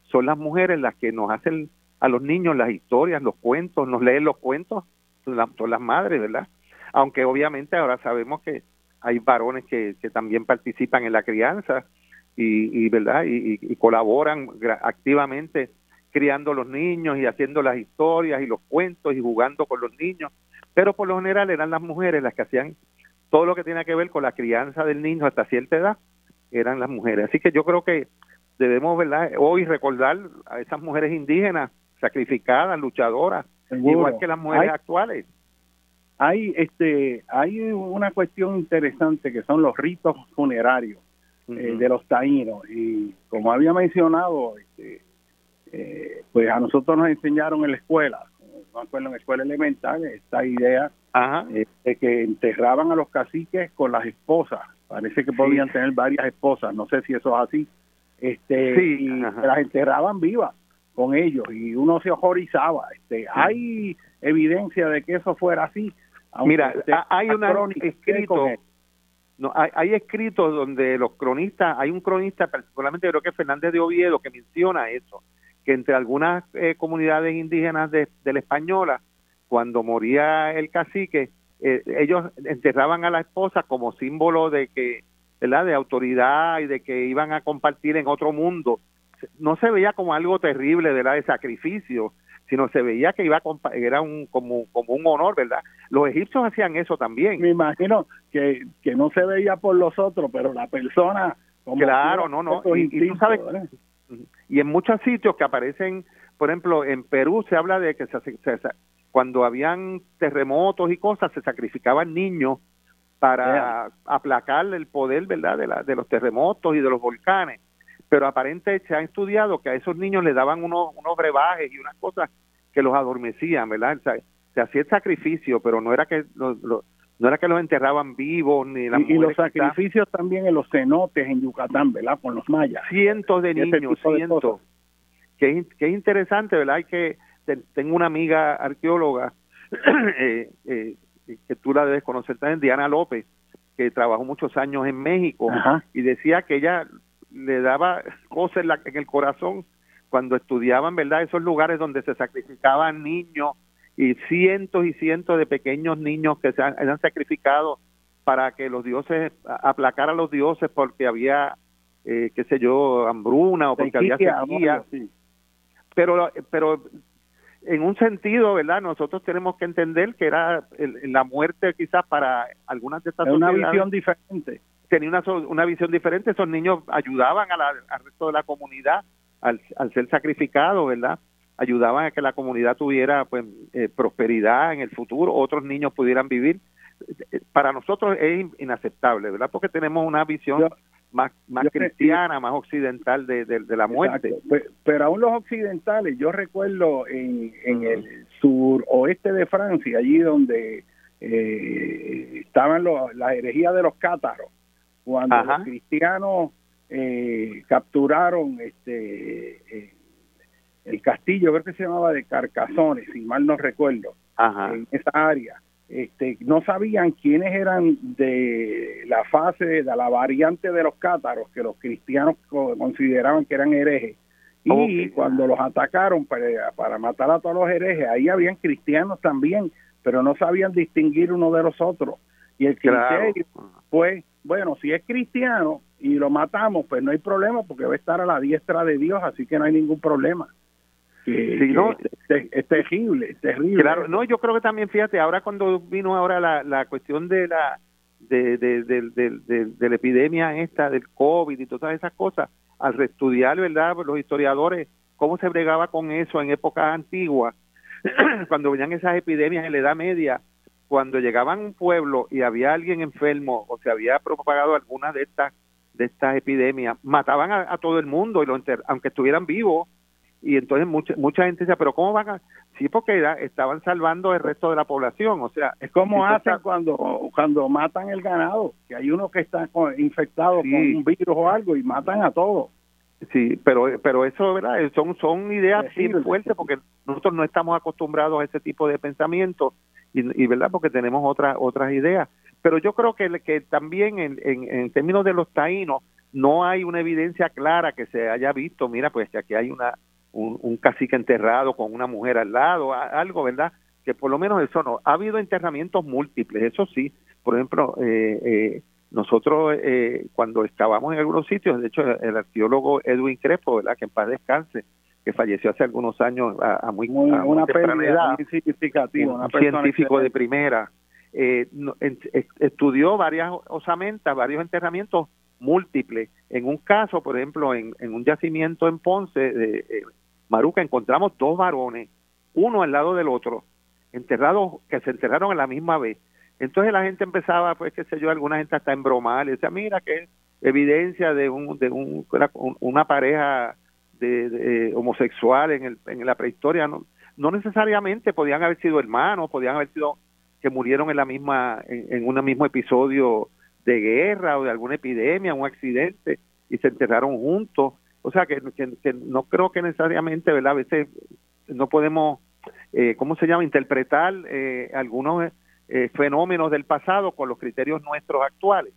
son las mujeres las que nos hacen a los niños las historias, los cuentos, nos leen los cuentos, son, la, son las madres, ¿verdad? Aunque obviamente ahora sabemos que hay varones que, que también participan en la crianza y, y verdad y, y colaboran activamente criando los niños y haciendo las historias y los cuentos y jugando con los niños, pero por lo general eran las mujeres las que hacían todo lo que tiene que ver con la crianza del niño hasta cierta edad, eran las mujeres. Así que yo creo que debemos, ¿verdad? Hoy recordar a esas mujeres indígenas sacrificadas, luchadoras, Seguro. igual que las mujeres hay, actuales. Hay este hay una cuestión interesante que son los ritos funerarios uh -huh. eh, de los taínos y como había mencionado este, eh, pues a nosotros nos enseñaron en la escuela, no acuerdo en la escuela elemental, esta idea eh, de que enterraban a los caciques con las esposas. Parece que podían tener varias esposas, no sé si eso es así. Este, sí, y las enterraban vivas con ellos y uno se horrorizaba. Este, sí. Hay evidencia de que eso fuera así. Mira, hay un escrito, no, hay, hay, escritos donde los cronistas, hay un cronista, particularmente creo que es Fernández de Oviedo, que menciona eso, que entre algunas eh, comunidades indígenas de, de, la española, cuando moría el cacique, eh, ellos enterraban a la esposa como símbolo de que, ¿verdad?, de autoridad y de que iban a compartir en otro mundo. No se veía como algo terrible, ¿verdad?, de sacrificio, sino se veía que iba a era un como, como un honor, ¿verdad? Los egipcios hacían eso también. Me imagino que, que no se veía por los otros, pero la persona... Como claro, no, no. Y, y, tú sabes, ¿verdad? Y en muchos sitios que aparecen, por ejemplo, en Perú se habla de que se, se, se, cuando habían terremotos y cosas se sacrificaban niños para yeah. aplacar el poder, ¿verdad?, de, la, de los terremotos y de los volcanes. Pero aparentemente se ha estudiado que a esos niños les daban unos, unos brebajes y unas cosas que los adormecían, ¿verdad? O sea, se hacía el sacrificio, pero no era que los, los no era que los enterraban vivos ni las y, y los sacrificios también en los cenotes en Yucatán, ¿verdad? Con los mayas. Cientos de niños, cientos. Que que es interesante, ¿verdad? Hay que tengo una amiga arqueóloga eh, eh, que tú la debes conocer también, Diana López, que trabajó muchos años en México Ajá. y decía que ella le daba cosas en, la, en el corazón cuando estudiaban, ¿verdad? Esos lugares donde se sacrificaban niños y cientos y cientos de pequeños niños que se han, han sacrificado para que los dioses, aplacar a los dioses porque había, eh, qué sé yo, hambruna o porque había sequía. Sí. Pero, pero en un sentido, ¿verdad? Nosotros tenemos que entender que era el, la muerte quizás para algunas de estas es una visión diferente. Tenía una, una visión diferente, esos niños ayudaban a la, al resto de la comunidad al, al ser sacrificados, ¿verdad? Ayudaban a que la comunidad tuviera pues eh, prosperidad en el futuro, otros niños pudieran vivir. Para nosotros es inaceptable, ¿verdad? Porque tenemos una visión yo, más, más cristiana, más occidental de, de, de la muerte. Pero, pero aún los occidentales, yo recuerdo en, en el sur oeste de Francia, allí donde eh, estaban los, la herejía de los cátaros, cuando Ajá. los cristianos eh, capturaron este eh, el castillo, creo que se llamaba de Carcazones, si mal no recuerdo, Ajá. en esa área. Este, no sabían quiénes eran de la fase, de la variante de los cátaros, que los cristianos consideraban que eran herejes. Y okay. cuando los atacaron para, para matar a todos los herejes, ahí habían cristianos también, pero no sabían distinguir uno de los otros. Y el criterio claro. fue, bueno, si es cristiano y lo matamos, pues no hay problema porque va a estar a la diestra de Dios, así que no hay ningún problema que, sí, no, es, es, terrible, es terrible. Claro, no, yo creo que también, fíjate, ahora cuando vino ahora la, la cuestión de la de, de, de, la epidemia esta del COVID y todas esas cosas, al reestudiar, ¿verdad? Los historiadores, cómo se bregaba con eso en épocas antiguas, cuando venían esas epidemias en la Edad Media, cuando llegaban a un pueblo y había alguien enfermo o se había propagado alguna de estas de estas epidemias, mataban a, todo el mundo y lo aunque estuvieran vivos y entonces mucha mucha gente decía, pero ¿cómo van a...? Sí, porque estaban salvando el resto de la población, o sea... Es como hacen cuando cuando matan el ganado, que hay uno que está infectado con un virus o algo y matan a todos. Sí, pero pero eso, ¿verdad? Son, son ideas bien fuertes porque nosotros no estamos acostumbrados a ese tipo de pensamiento y, ¿verdad? Porque tenemos otras otras ideas. Pero yo creo que, que también en, en, en términos de los taínos no hay una evidencia clara que se haya visto, mira, pues que aquí hay una un, cacique enterrado con una mujer al lado, algo, ¿verdad? Que por lo menos eso no. Ha habido enterramientos múltiples, eso sí. Por ejemplo, eh, eh, nosotros eh, cuando excavamos en algunos sitios, de hecho el arqueólogo Edwin Crespo, ¿verdad? Que en paz descanse, que falleció hace algunos años a, muy, una pérdida significativa, un científico de primera, estudió varias osamentas, varios enterramientos múltiples. En un caso, por ejemplo, en, en un yacimiento en Ponce, de, Maruca, encontramos dos varones, uno al lado del otro, enterrados, que se enterraron a la misma vez. Entonces la gente empezaba, pues, qué sé yo, alguna gente hasta en bromar, decía, mira, que evidencia de un, de un, una pareja de, homosexual en, el, en la prehistoria. No, no necesariamente podían haber sido hermanos, podían haber sido que murieron en la misma, en, en un mismo episodio de guerra o de alguna epidemia, un accidente, y se enterraron juntos. O sea, que, no creo que necesariamente, ¿verdad? A veces no podemos, eh, ¿cómo se llama?, interpretar eh, algunos eh, fenómenos del pasado con los criterios nuestros actuales.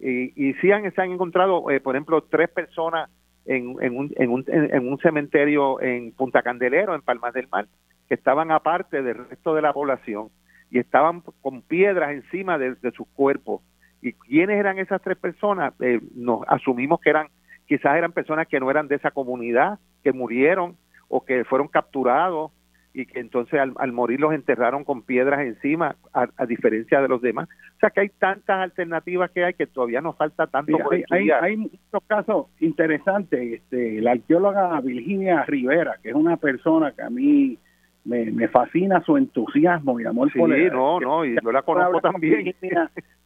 Y, y sí han, se han encontrado, eh, por ejemplo, tres personas en, en, un, en, un, en un cementerio en Punta Candelero, en Palmas del Mar, que estaban aparte del resto de la población y estaban con piedras encima de, de sus cuerpos ¿Y quiénes eran esas tres personas? Eh, nos asumimos que eran, quizás eran personas que no eran de esa comunidad, que murieron o que fueron capturados y que entonces al, morir los enterraron con piedras encima, a, diferencia de los demás. O sea que hay tantas alternativas que hay que todavía nos falta tanto por hay, hay, muchos casos interesantes. Este, la arqueóloga Virginia Rivera, que es una persona que a mí me, me fascina su entusiasmo y amor por el, no, no, y yo la conozco también.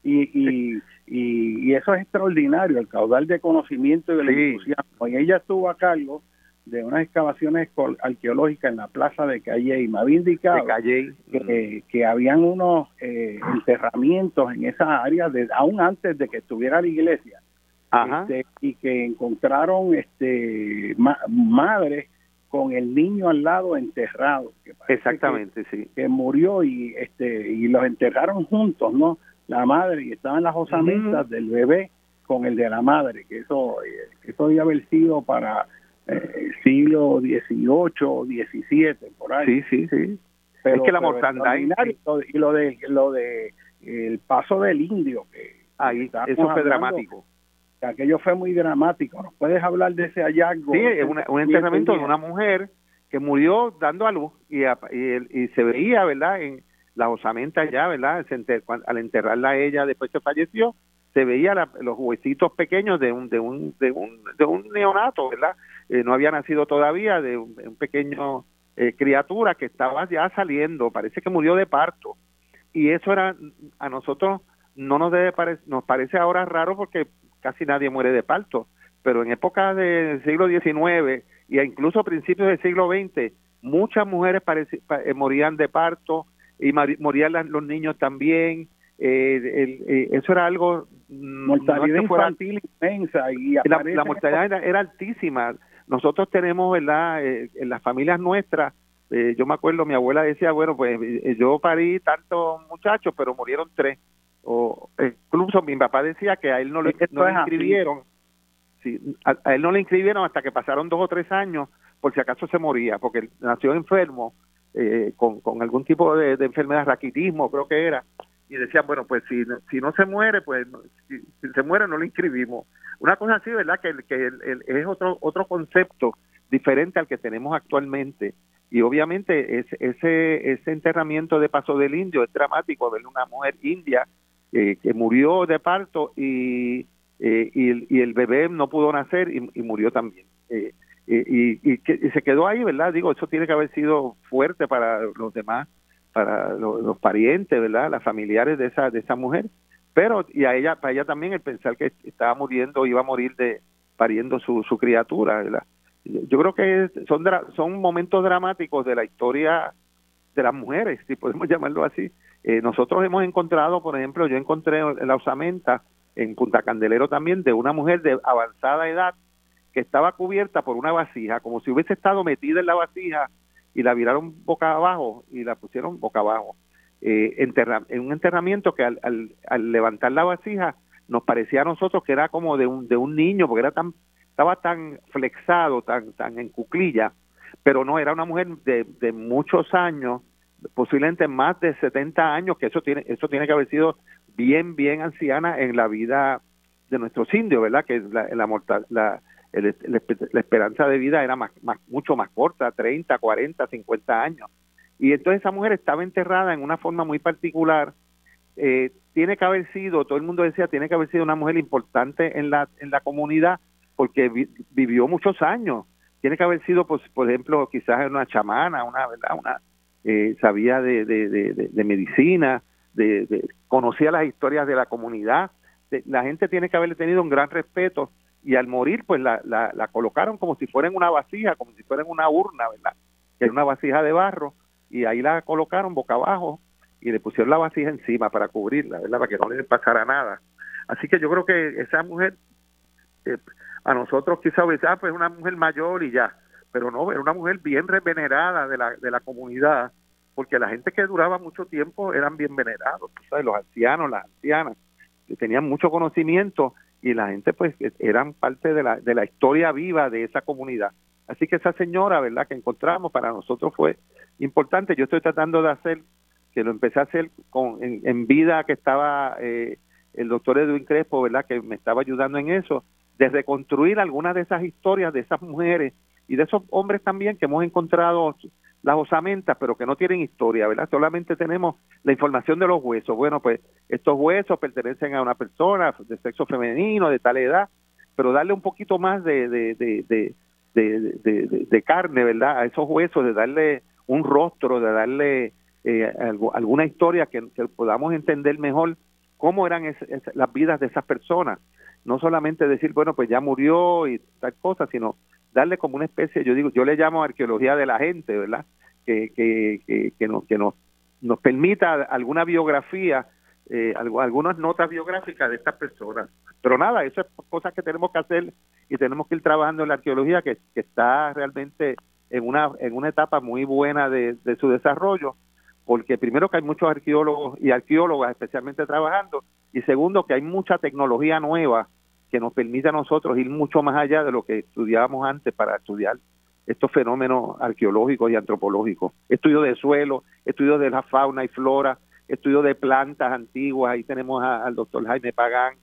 Y, y, y, eso es extraordinario, el caudal de conocimiento y el entusiasmo. Y ella estuvo a cargo de unas excavaciones arqueológicas en la plaza de Calle y me había indicado que, que, habían unos eh, enterramientos en esa área de, aún antes de que estuviera la iglesia este, y que encontraron este madres con el niño al lado enterrado. Exactamente, sí. Que murió y este y los enterraron juntos, ¿no? La madre y estaban las osamentas del bebé con el de la madre, que eso eh, eso debe haber sido para eh, siglo XVIII o XVII, por ahí. Sí, sí, sí. Pero, es que la mortandad y lo de lo de el paso del indio que ahí eso fue dramático aquello fue muy dramático. ¿Nos puedes hablar de ese hallazgo? Sí, un enterramiento de una mujer que murió dando a luz y, y, se veía, ¿verdad? En la osamenta ya, ¿verdad? al enterrarla a ella después que falleció, se veía los huesitos pequeños de un de un de un, de un neonato, ¿verdad? Eh, no había nacido todavía de un, pequeño eh, criatura que estaba ya saliendo, parece que murió de parto. Y eso era a nosotros no nos debe nos parece ahora raro porque casi nadie muere de parto, pero en épocas del siglo XIX e incluso a principios del siglo XX, muchas mujeres eh, morían de parto y morían los niños también. Eh, eh, eso era algo mm, mortalidad infantil inmensa y la, mortalidad era, altísima. Nosotros tenemos verdad en las familias nuestras yo me acuerdo mi abuela decía bueno pues yo parí tantos muchachos pero murieron tres o incluso mi papá decía que a él no, le, inscribieron a, él no le inscribieron hasta que pasaron dos o tres años por si acaso se moría porque nació enfermo eh, con, con algún tipo de, enfermedad raquitismo creo que era y decían bueno pues si, si no se muere pues si, se muere no le inscribimos una cosa así verdad que, que es otro otro concepto diferente al que tenemos actualmente y obviamente ese ese, ese enterramiento de paso del indio es dramático ver una mujer india eh, que murió de parto y, eh, y, el bebé no pudo nacer y, murió también. Eh, y, y, que, se quedó ahí, ¿verdad? Digo, eso tiene que haber sido fuerte para los demás, para los, parientes, ¿verdad? Las familiares de esa, de esa mujer. Pero, y a ella, para ella también el pensar que estaba muriendo, iba a morir de pariendo su, su criatura, ¿verdad? Yo creo que son, son momentos dramáticos de la historia de las mujeres, si podemos llamarlo así. Eh, nosotros hemos encontrado, por ejemplo, yo encontré la osamenta en Punta Candelero también de una mujer de avanzada edad que estaba cubierta por una vasija, como si hubiese estado metida en la vasija y la viraron boca abajo y la pusieron boca abajo. Eh, en un enterramiento que al, al, levantar la vasija nos parecía a nosotros que era como de un, de un niño, porque era tan estaba tan flexado, tan, tan en cuclilla, pero no, era una mujer de, de muchos años, posiblemente más de 70 años, que eso tiene, eso tiene que haber sido bien, bien anciana en la vida de nuestros indios, ¿verdad? Que la, la, la, la, esperanza de vida era más, más, mucho más corta, 30, 40, 50 años. Y entonces esa mujer estaba enterrada en una forma muy particular. Eh, tiene que haber sido, todo el mundo decía, tiene que haber sido una mujer importante en la, en la comunidad porque vivió muchos años. Tiene que haber sido, pues, por ejemplo, quizás una chamana, una, ¿verdad? Una, eh, sabía de, de, de, medicina, conocía las historias de la comunidad. la gente tiene que haberle tenido un gran respeto y al morir, pues la, colocaron como si fuera en una vasija, como si fuera en una urna, ¿verdad? Que era una vasija de barro y ahí la colocaron boca abajo y le pusieron la vasija encima para cubrirla, ¿verdad? Para que no le pasara nada. Así que yo creo que esa mujer eh, a nosotros quizá ah, pues una mujer mayor y ya, pero no, era una mujer bien revenerada de la, de la comunidad, porque la gente que duraba mucho tiempo eran bien venerados, ¿sabes? los ancianos, las ancianas, que tenían mucho conocimiento y la gente pues e, eran parte de la, de la historia viva de esa comunidad. Así que esa señora, ¿verdad?, que encontramos para nosotros fue importante. Yo estoy tratando de hacer, que lo empecé a hacer con, en, vida que estaba eh, el doctor Edwin Crespo, ¿verdad?, que me estaba ayudando en eso, de reconstruir algunas de esas historias de esas mujeres y de esos hombres también que hemos encontrado las osamentas, pero que no tienen historia, ¿verdad? Solamente tenemos la información de los huesos. Bueno, pues estos huesos pertenecen a una persona de sexo femenino, de tal edad, pero darle un poquito más de, de, de, de, carne, ¿verdad? A esos huesos, de darle un rostro, de darle eh, alguna historia que, podamos entender mejor cómo eran las vidas de esas personas no solamente decir, bueno, pues ya murió y tal cosa, sino darle como una especie, yo digo, yo le llamo arqueología de la gente, ¿verdad? Que, que, que, nos, que nos, nos permita alguna biografía, eh, algunas notas biográficas de estas personas. Pero nada, eso es cosas que tenemos que hacer y tenemos que ir trabajando en la arqueología que, que está realmente en una, en una etapa muy buena de, de su desarrollo, porque primero que hay muchos arqueólogos y arqueólogas especialmente trabajando, y segundo que hay mucha tecnología nueva que nos permite a nosotros ir mucho más allá de lo que estudiábamos antes para estudiar estos fenómenos arqueológicos y antropológicos. Estudio de suelo, estudio de la fauna y flora, estudio de plantas antiguas, ahí tenemos al doctor Jaime Pagán,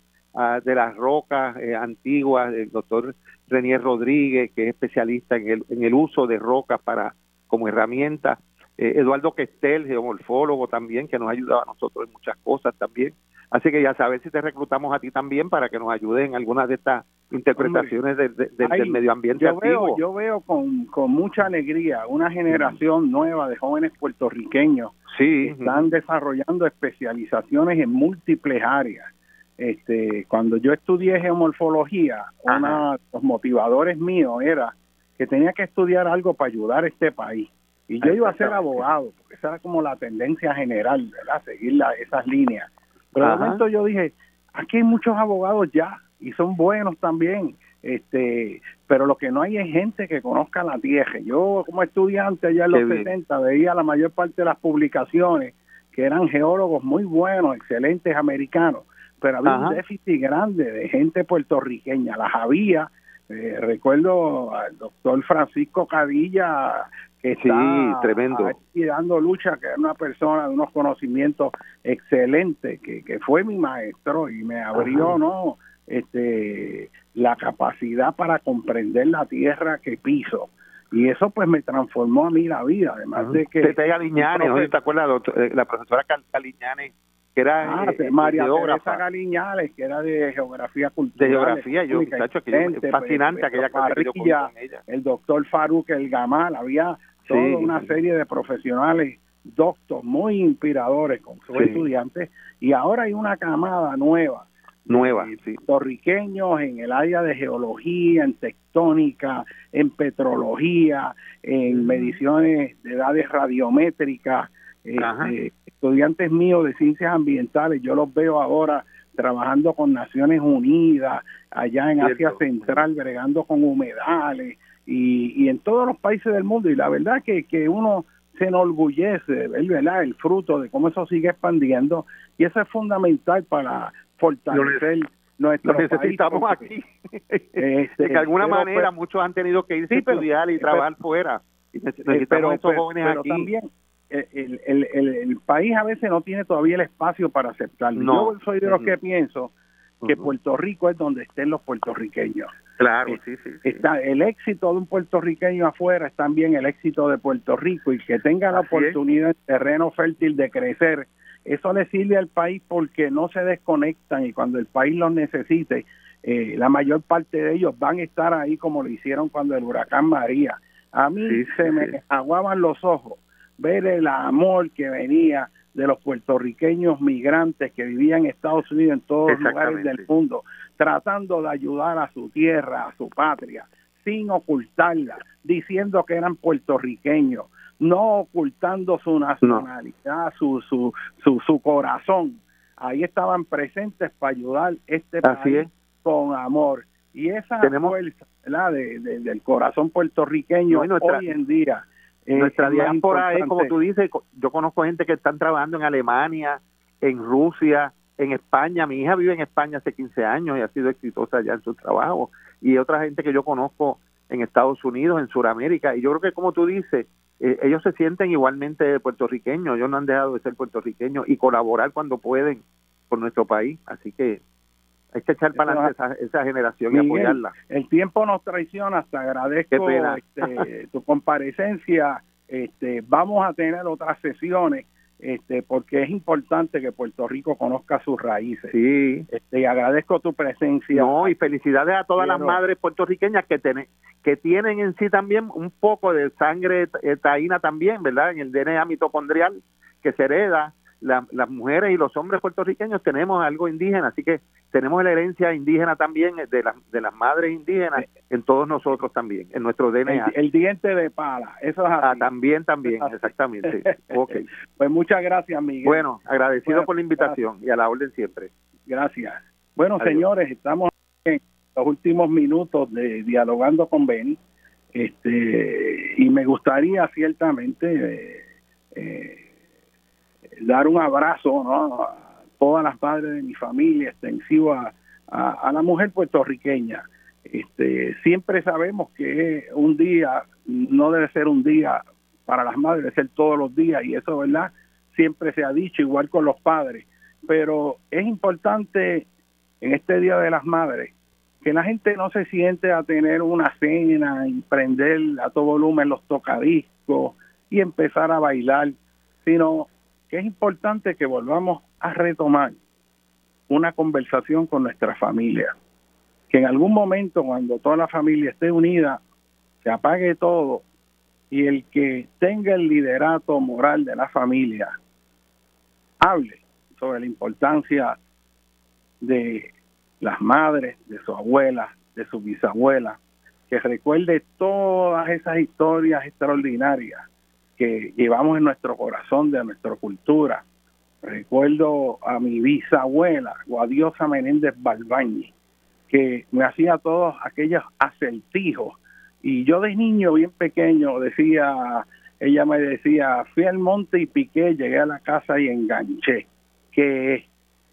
de las rocas eh, antiguas, el doctor Renier Rodríguez, que es especialista en el, en el uso de rocas para como herramienta, eh, Eduardo Questel, geomorfólogo también, que nos ha ayudado a nosotros en muchas cosas también. Así que ya sabes si te reclutamos a ti también para que nos ayude en algunas de estas interpretaciones del medio ambiente yo Veo, yo veo con, con mucha alegría una generación nueva de jóvenes puertorriqueños sí. que están desarrollando especializaciones en múltiples áreas. Este, cuando yo estudié geomorfología, uno de los motivadores míos era que tenía que estudiar algo para ayudar a este país. Y yo iba a ser abogado, porque esa era como la tendencia general, ¿verdad? Seguir esas líneas. Pero de momento yo dije, aquí hay muchos abogados ya y son buenos también, este, pero lo que no hay es gente que conozca la tierra. Yo como estudiante allá en los 70 veía la mayor parte de las publicaciones que eran geólogos muy buenos, excelentes americanos, pero había un déficit grande de gente puertorriqueña, las había. Eh, recuerdo al doctor Francisco Cadilla, sí, tremendo. y dando lucha, que es una persona de unos conocimientos excelentes, que, que fue mi maestro y me abrió, ¿no? Este, la capacidad para comprender la tierra que piso. Y eso pues me transformó a mí la vida, además de que... Te, ¿no? ¿Te acuerdas? Eh, la profesora Caliñane que era ah, eh, María. Teresa Galiñales, que era de geografía cultural. de geografía, yo, muchacho, que yo- es fascinante aquella que yo con ella. el doctor Faruk El Gamal, había toda Sí. una serie de profesionales doctos muy inspiradores con sus Sí. estudiantes y ahora hay una camada nueva Nueva, de sí. en el área de geología, en tectónica, en petrología, en mediciones de edades radiométricas, este, estudiantes míos de ciencias ambientales, yo los veo ahora trabajando con Naciones Unidas, allá en Asia. Central, bregando con humedales y, y en todos los países del mundo. Y la verdad que, que uno se enorgullece de ver ¿verdad? el fruto de cómo eso sigue expandiendo y eso es fundamental para fortalecer nuestro Lo necesitamos país, aquí. Este, de que alguna pero, manera pues, muchos han tenido que irse Sí, a estudiar y pero- trabajar fuera. Y Eh, necesitamos pero, esos pero- jóvenes pero aquí. también eh, el, el, el, el país a veces no tiene todavía el espacio para aceptarlo. No. Yo soy de los que pienso que. Puerto Rico es donde estén los puertorriqueños. Claro, eh, sí, sí. sí. Está el éxito de un puertorriqueño afuera es también el éxito de Puerto Rico y que tenga la Así oportunidad en terreno fértil de crecer. Eso le sirve al país porque no se desconectan y cuando el país los necesite, eh, la mayor parte de ellos van a estar ahí como lo hicieron cuando el huracán María. A mí Sí, se sí, me sí. aguaban los ojos ver el amor que venía de los puertorriqueños migrantes que vivían en Estados Unidos en todos los lugares del mundo, tratando de ayudar a su tierra, a su patria, sin ocultarla, diciendo que eran puertorriqueños, no ocultando su nacionalidad, su, su, su, su corazón. Ahí estaban presentes para ayudar este Así país es. con amor. Y esa Tenemos- fuerza de- de- del corazón puertorriqueño No, nuestra- hoy en día. eh, Nuestra diáspora es, como tú dices, yo conozco gente que están trabajando en Alemania, en Rusia, en España. Mi hija vive en España hace 15 años y ha sido exitosa ya en su trabajo. Y otra gente que yo conozco en Estados Unidos, en Sudamérica. Y yo creo que, como tú dices, eh, ellos se sienten igualmente puertorriqueños. Ellos no han dejado de ser puertorriqueños y colaborar cuando pueden con nuestro país. Así que hay que echar para adelante esa, esa generación y apoyarla. El tiempo nos traiciona, te agradezco este, tu comparecencia. Este, vamos a tener otras sesiones este, porque es importante que Puerto Rico conozca sus raíces. Sí. Este, y agradezco tu presencia. No, y felicidades a todas las madres puertorriqueñas que, tienen que tienen en sí también un poco de sangre eh, taína también, ¿verdad? En el DNA mitocondrial que se hereda. La- las mujeres y los hombres puertorriqueños tenemos algo indígena, así que tenemos la herencia indígena también eh, de, las de las madres indígenas en todos nosotros también, en nuestro DNA. el diente de pala, eso es así. Ah, también, también, exactamente. Ok. Pues muchas gracias, Miguel. Bueno, agradecido Bueno, por la invitación y a la orden siempre. Gracias. Bueno, Adiós. señores, estamos en los últimos minutos de dialogando con Beni. Este, y me gustaría ciertamente eh, eh, dar un abrazo ¿no? a todas las madres de mi familia, extensivo a, a, a la mujer puertorriqueña. Este, siempre sabemos que un día no debe ser un día para las madres, debe ser todos los días, y eso, ¿verdad? Siempre se ha dicho, igual con los padres pero es importante en este Día de las Madres que la gente no se siente a tener una cena y prender a todo volumen los tocadiscos y empezar a bailar, sino es importante que volvamos a retomar una conversación con nuestra familia, que en algún momento cuando toda la familia esté unida, se apague todo y el que tenga el liderato moral de la familia hable sobre la importancia de las madres, de sus abuelas, de sus bisabuelas, que recuerde todas esas historias extraordinarias que llevamos en nuestro corazón, de nuestra cultura. Recuerdo a mi bisabuela, Guadiosa Menéndez Balbañi, que me hacía todos aquellos acertijos. Y yo de niño, bien pequeño, decía, ella me decía, fui al monte y piqué, llegué a la casa y enganché. Que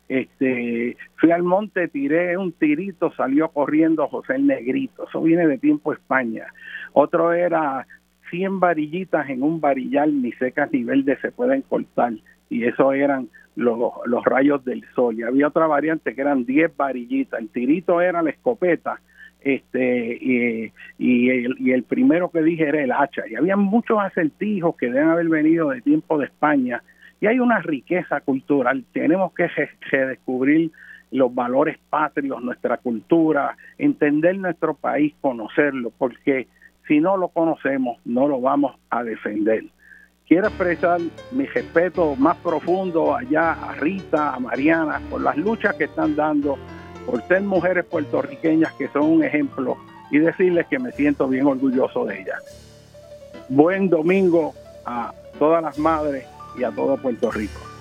este, fui al monte, tiré un tirito, salió corriendo José el Negrito. Eso viene de tiempo España. Otro era 100 varillitas en un varillal, ni secas ni verdes se pueden cortar. Y eso eran los, los rayos del sol. Y había otra variante que eran 10 varillitas. El tirito era la escopeta este y, y, el, y el primero que dije era el hacha y había muchos acertijos que deben haber venido de tiempo de España Y hay una riqueza cultural, tenemos que redescubrir los valores patrios, nuestra cultura, entender nuestro país, conocerlo, porque si no lo conocemos, no lo vamos a defender. Quiero expresar mi respeto más profundo allá a Rita, a Mariana, por las luchas que están dando, por ser mujeres puertorriqueñas que son un ejemplo y decirles que me siento bien orgulloso de ellas. Buen domingo a todas las madres y a todo Puerto Rico.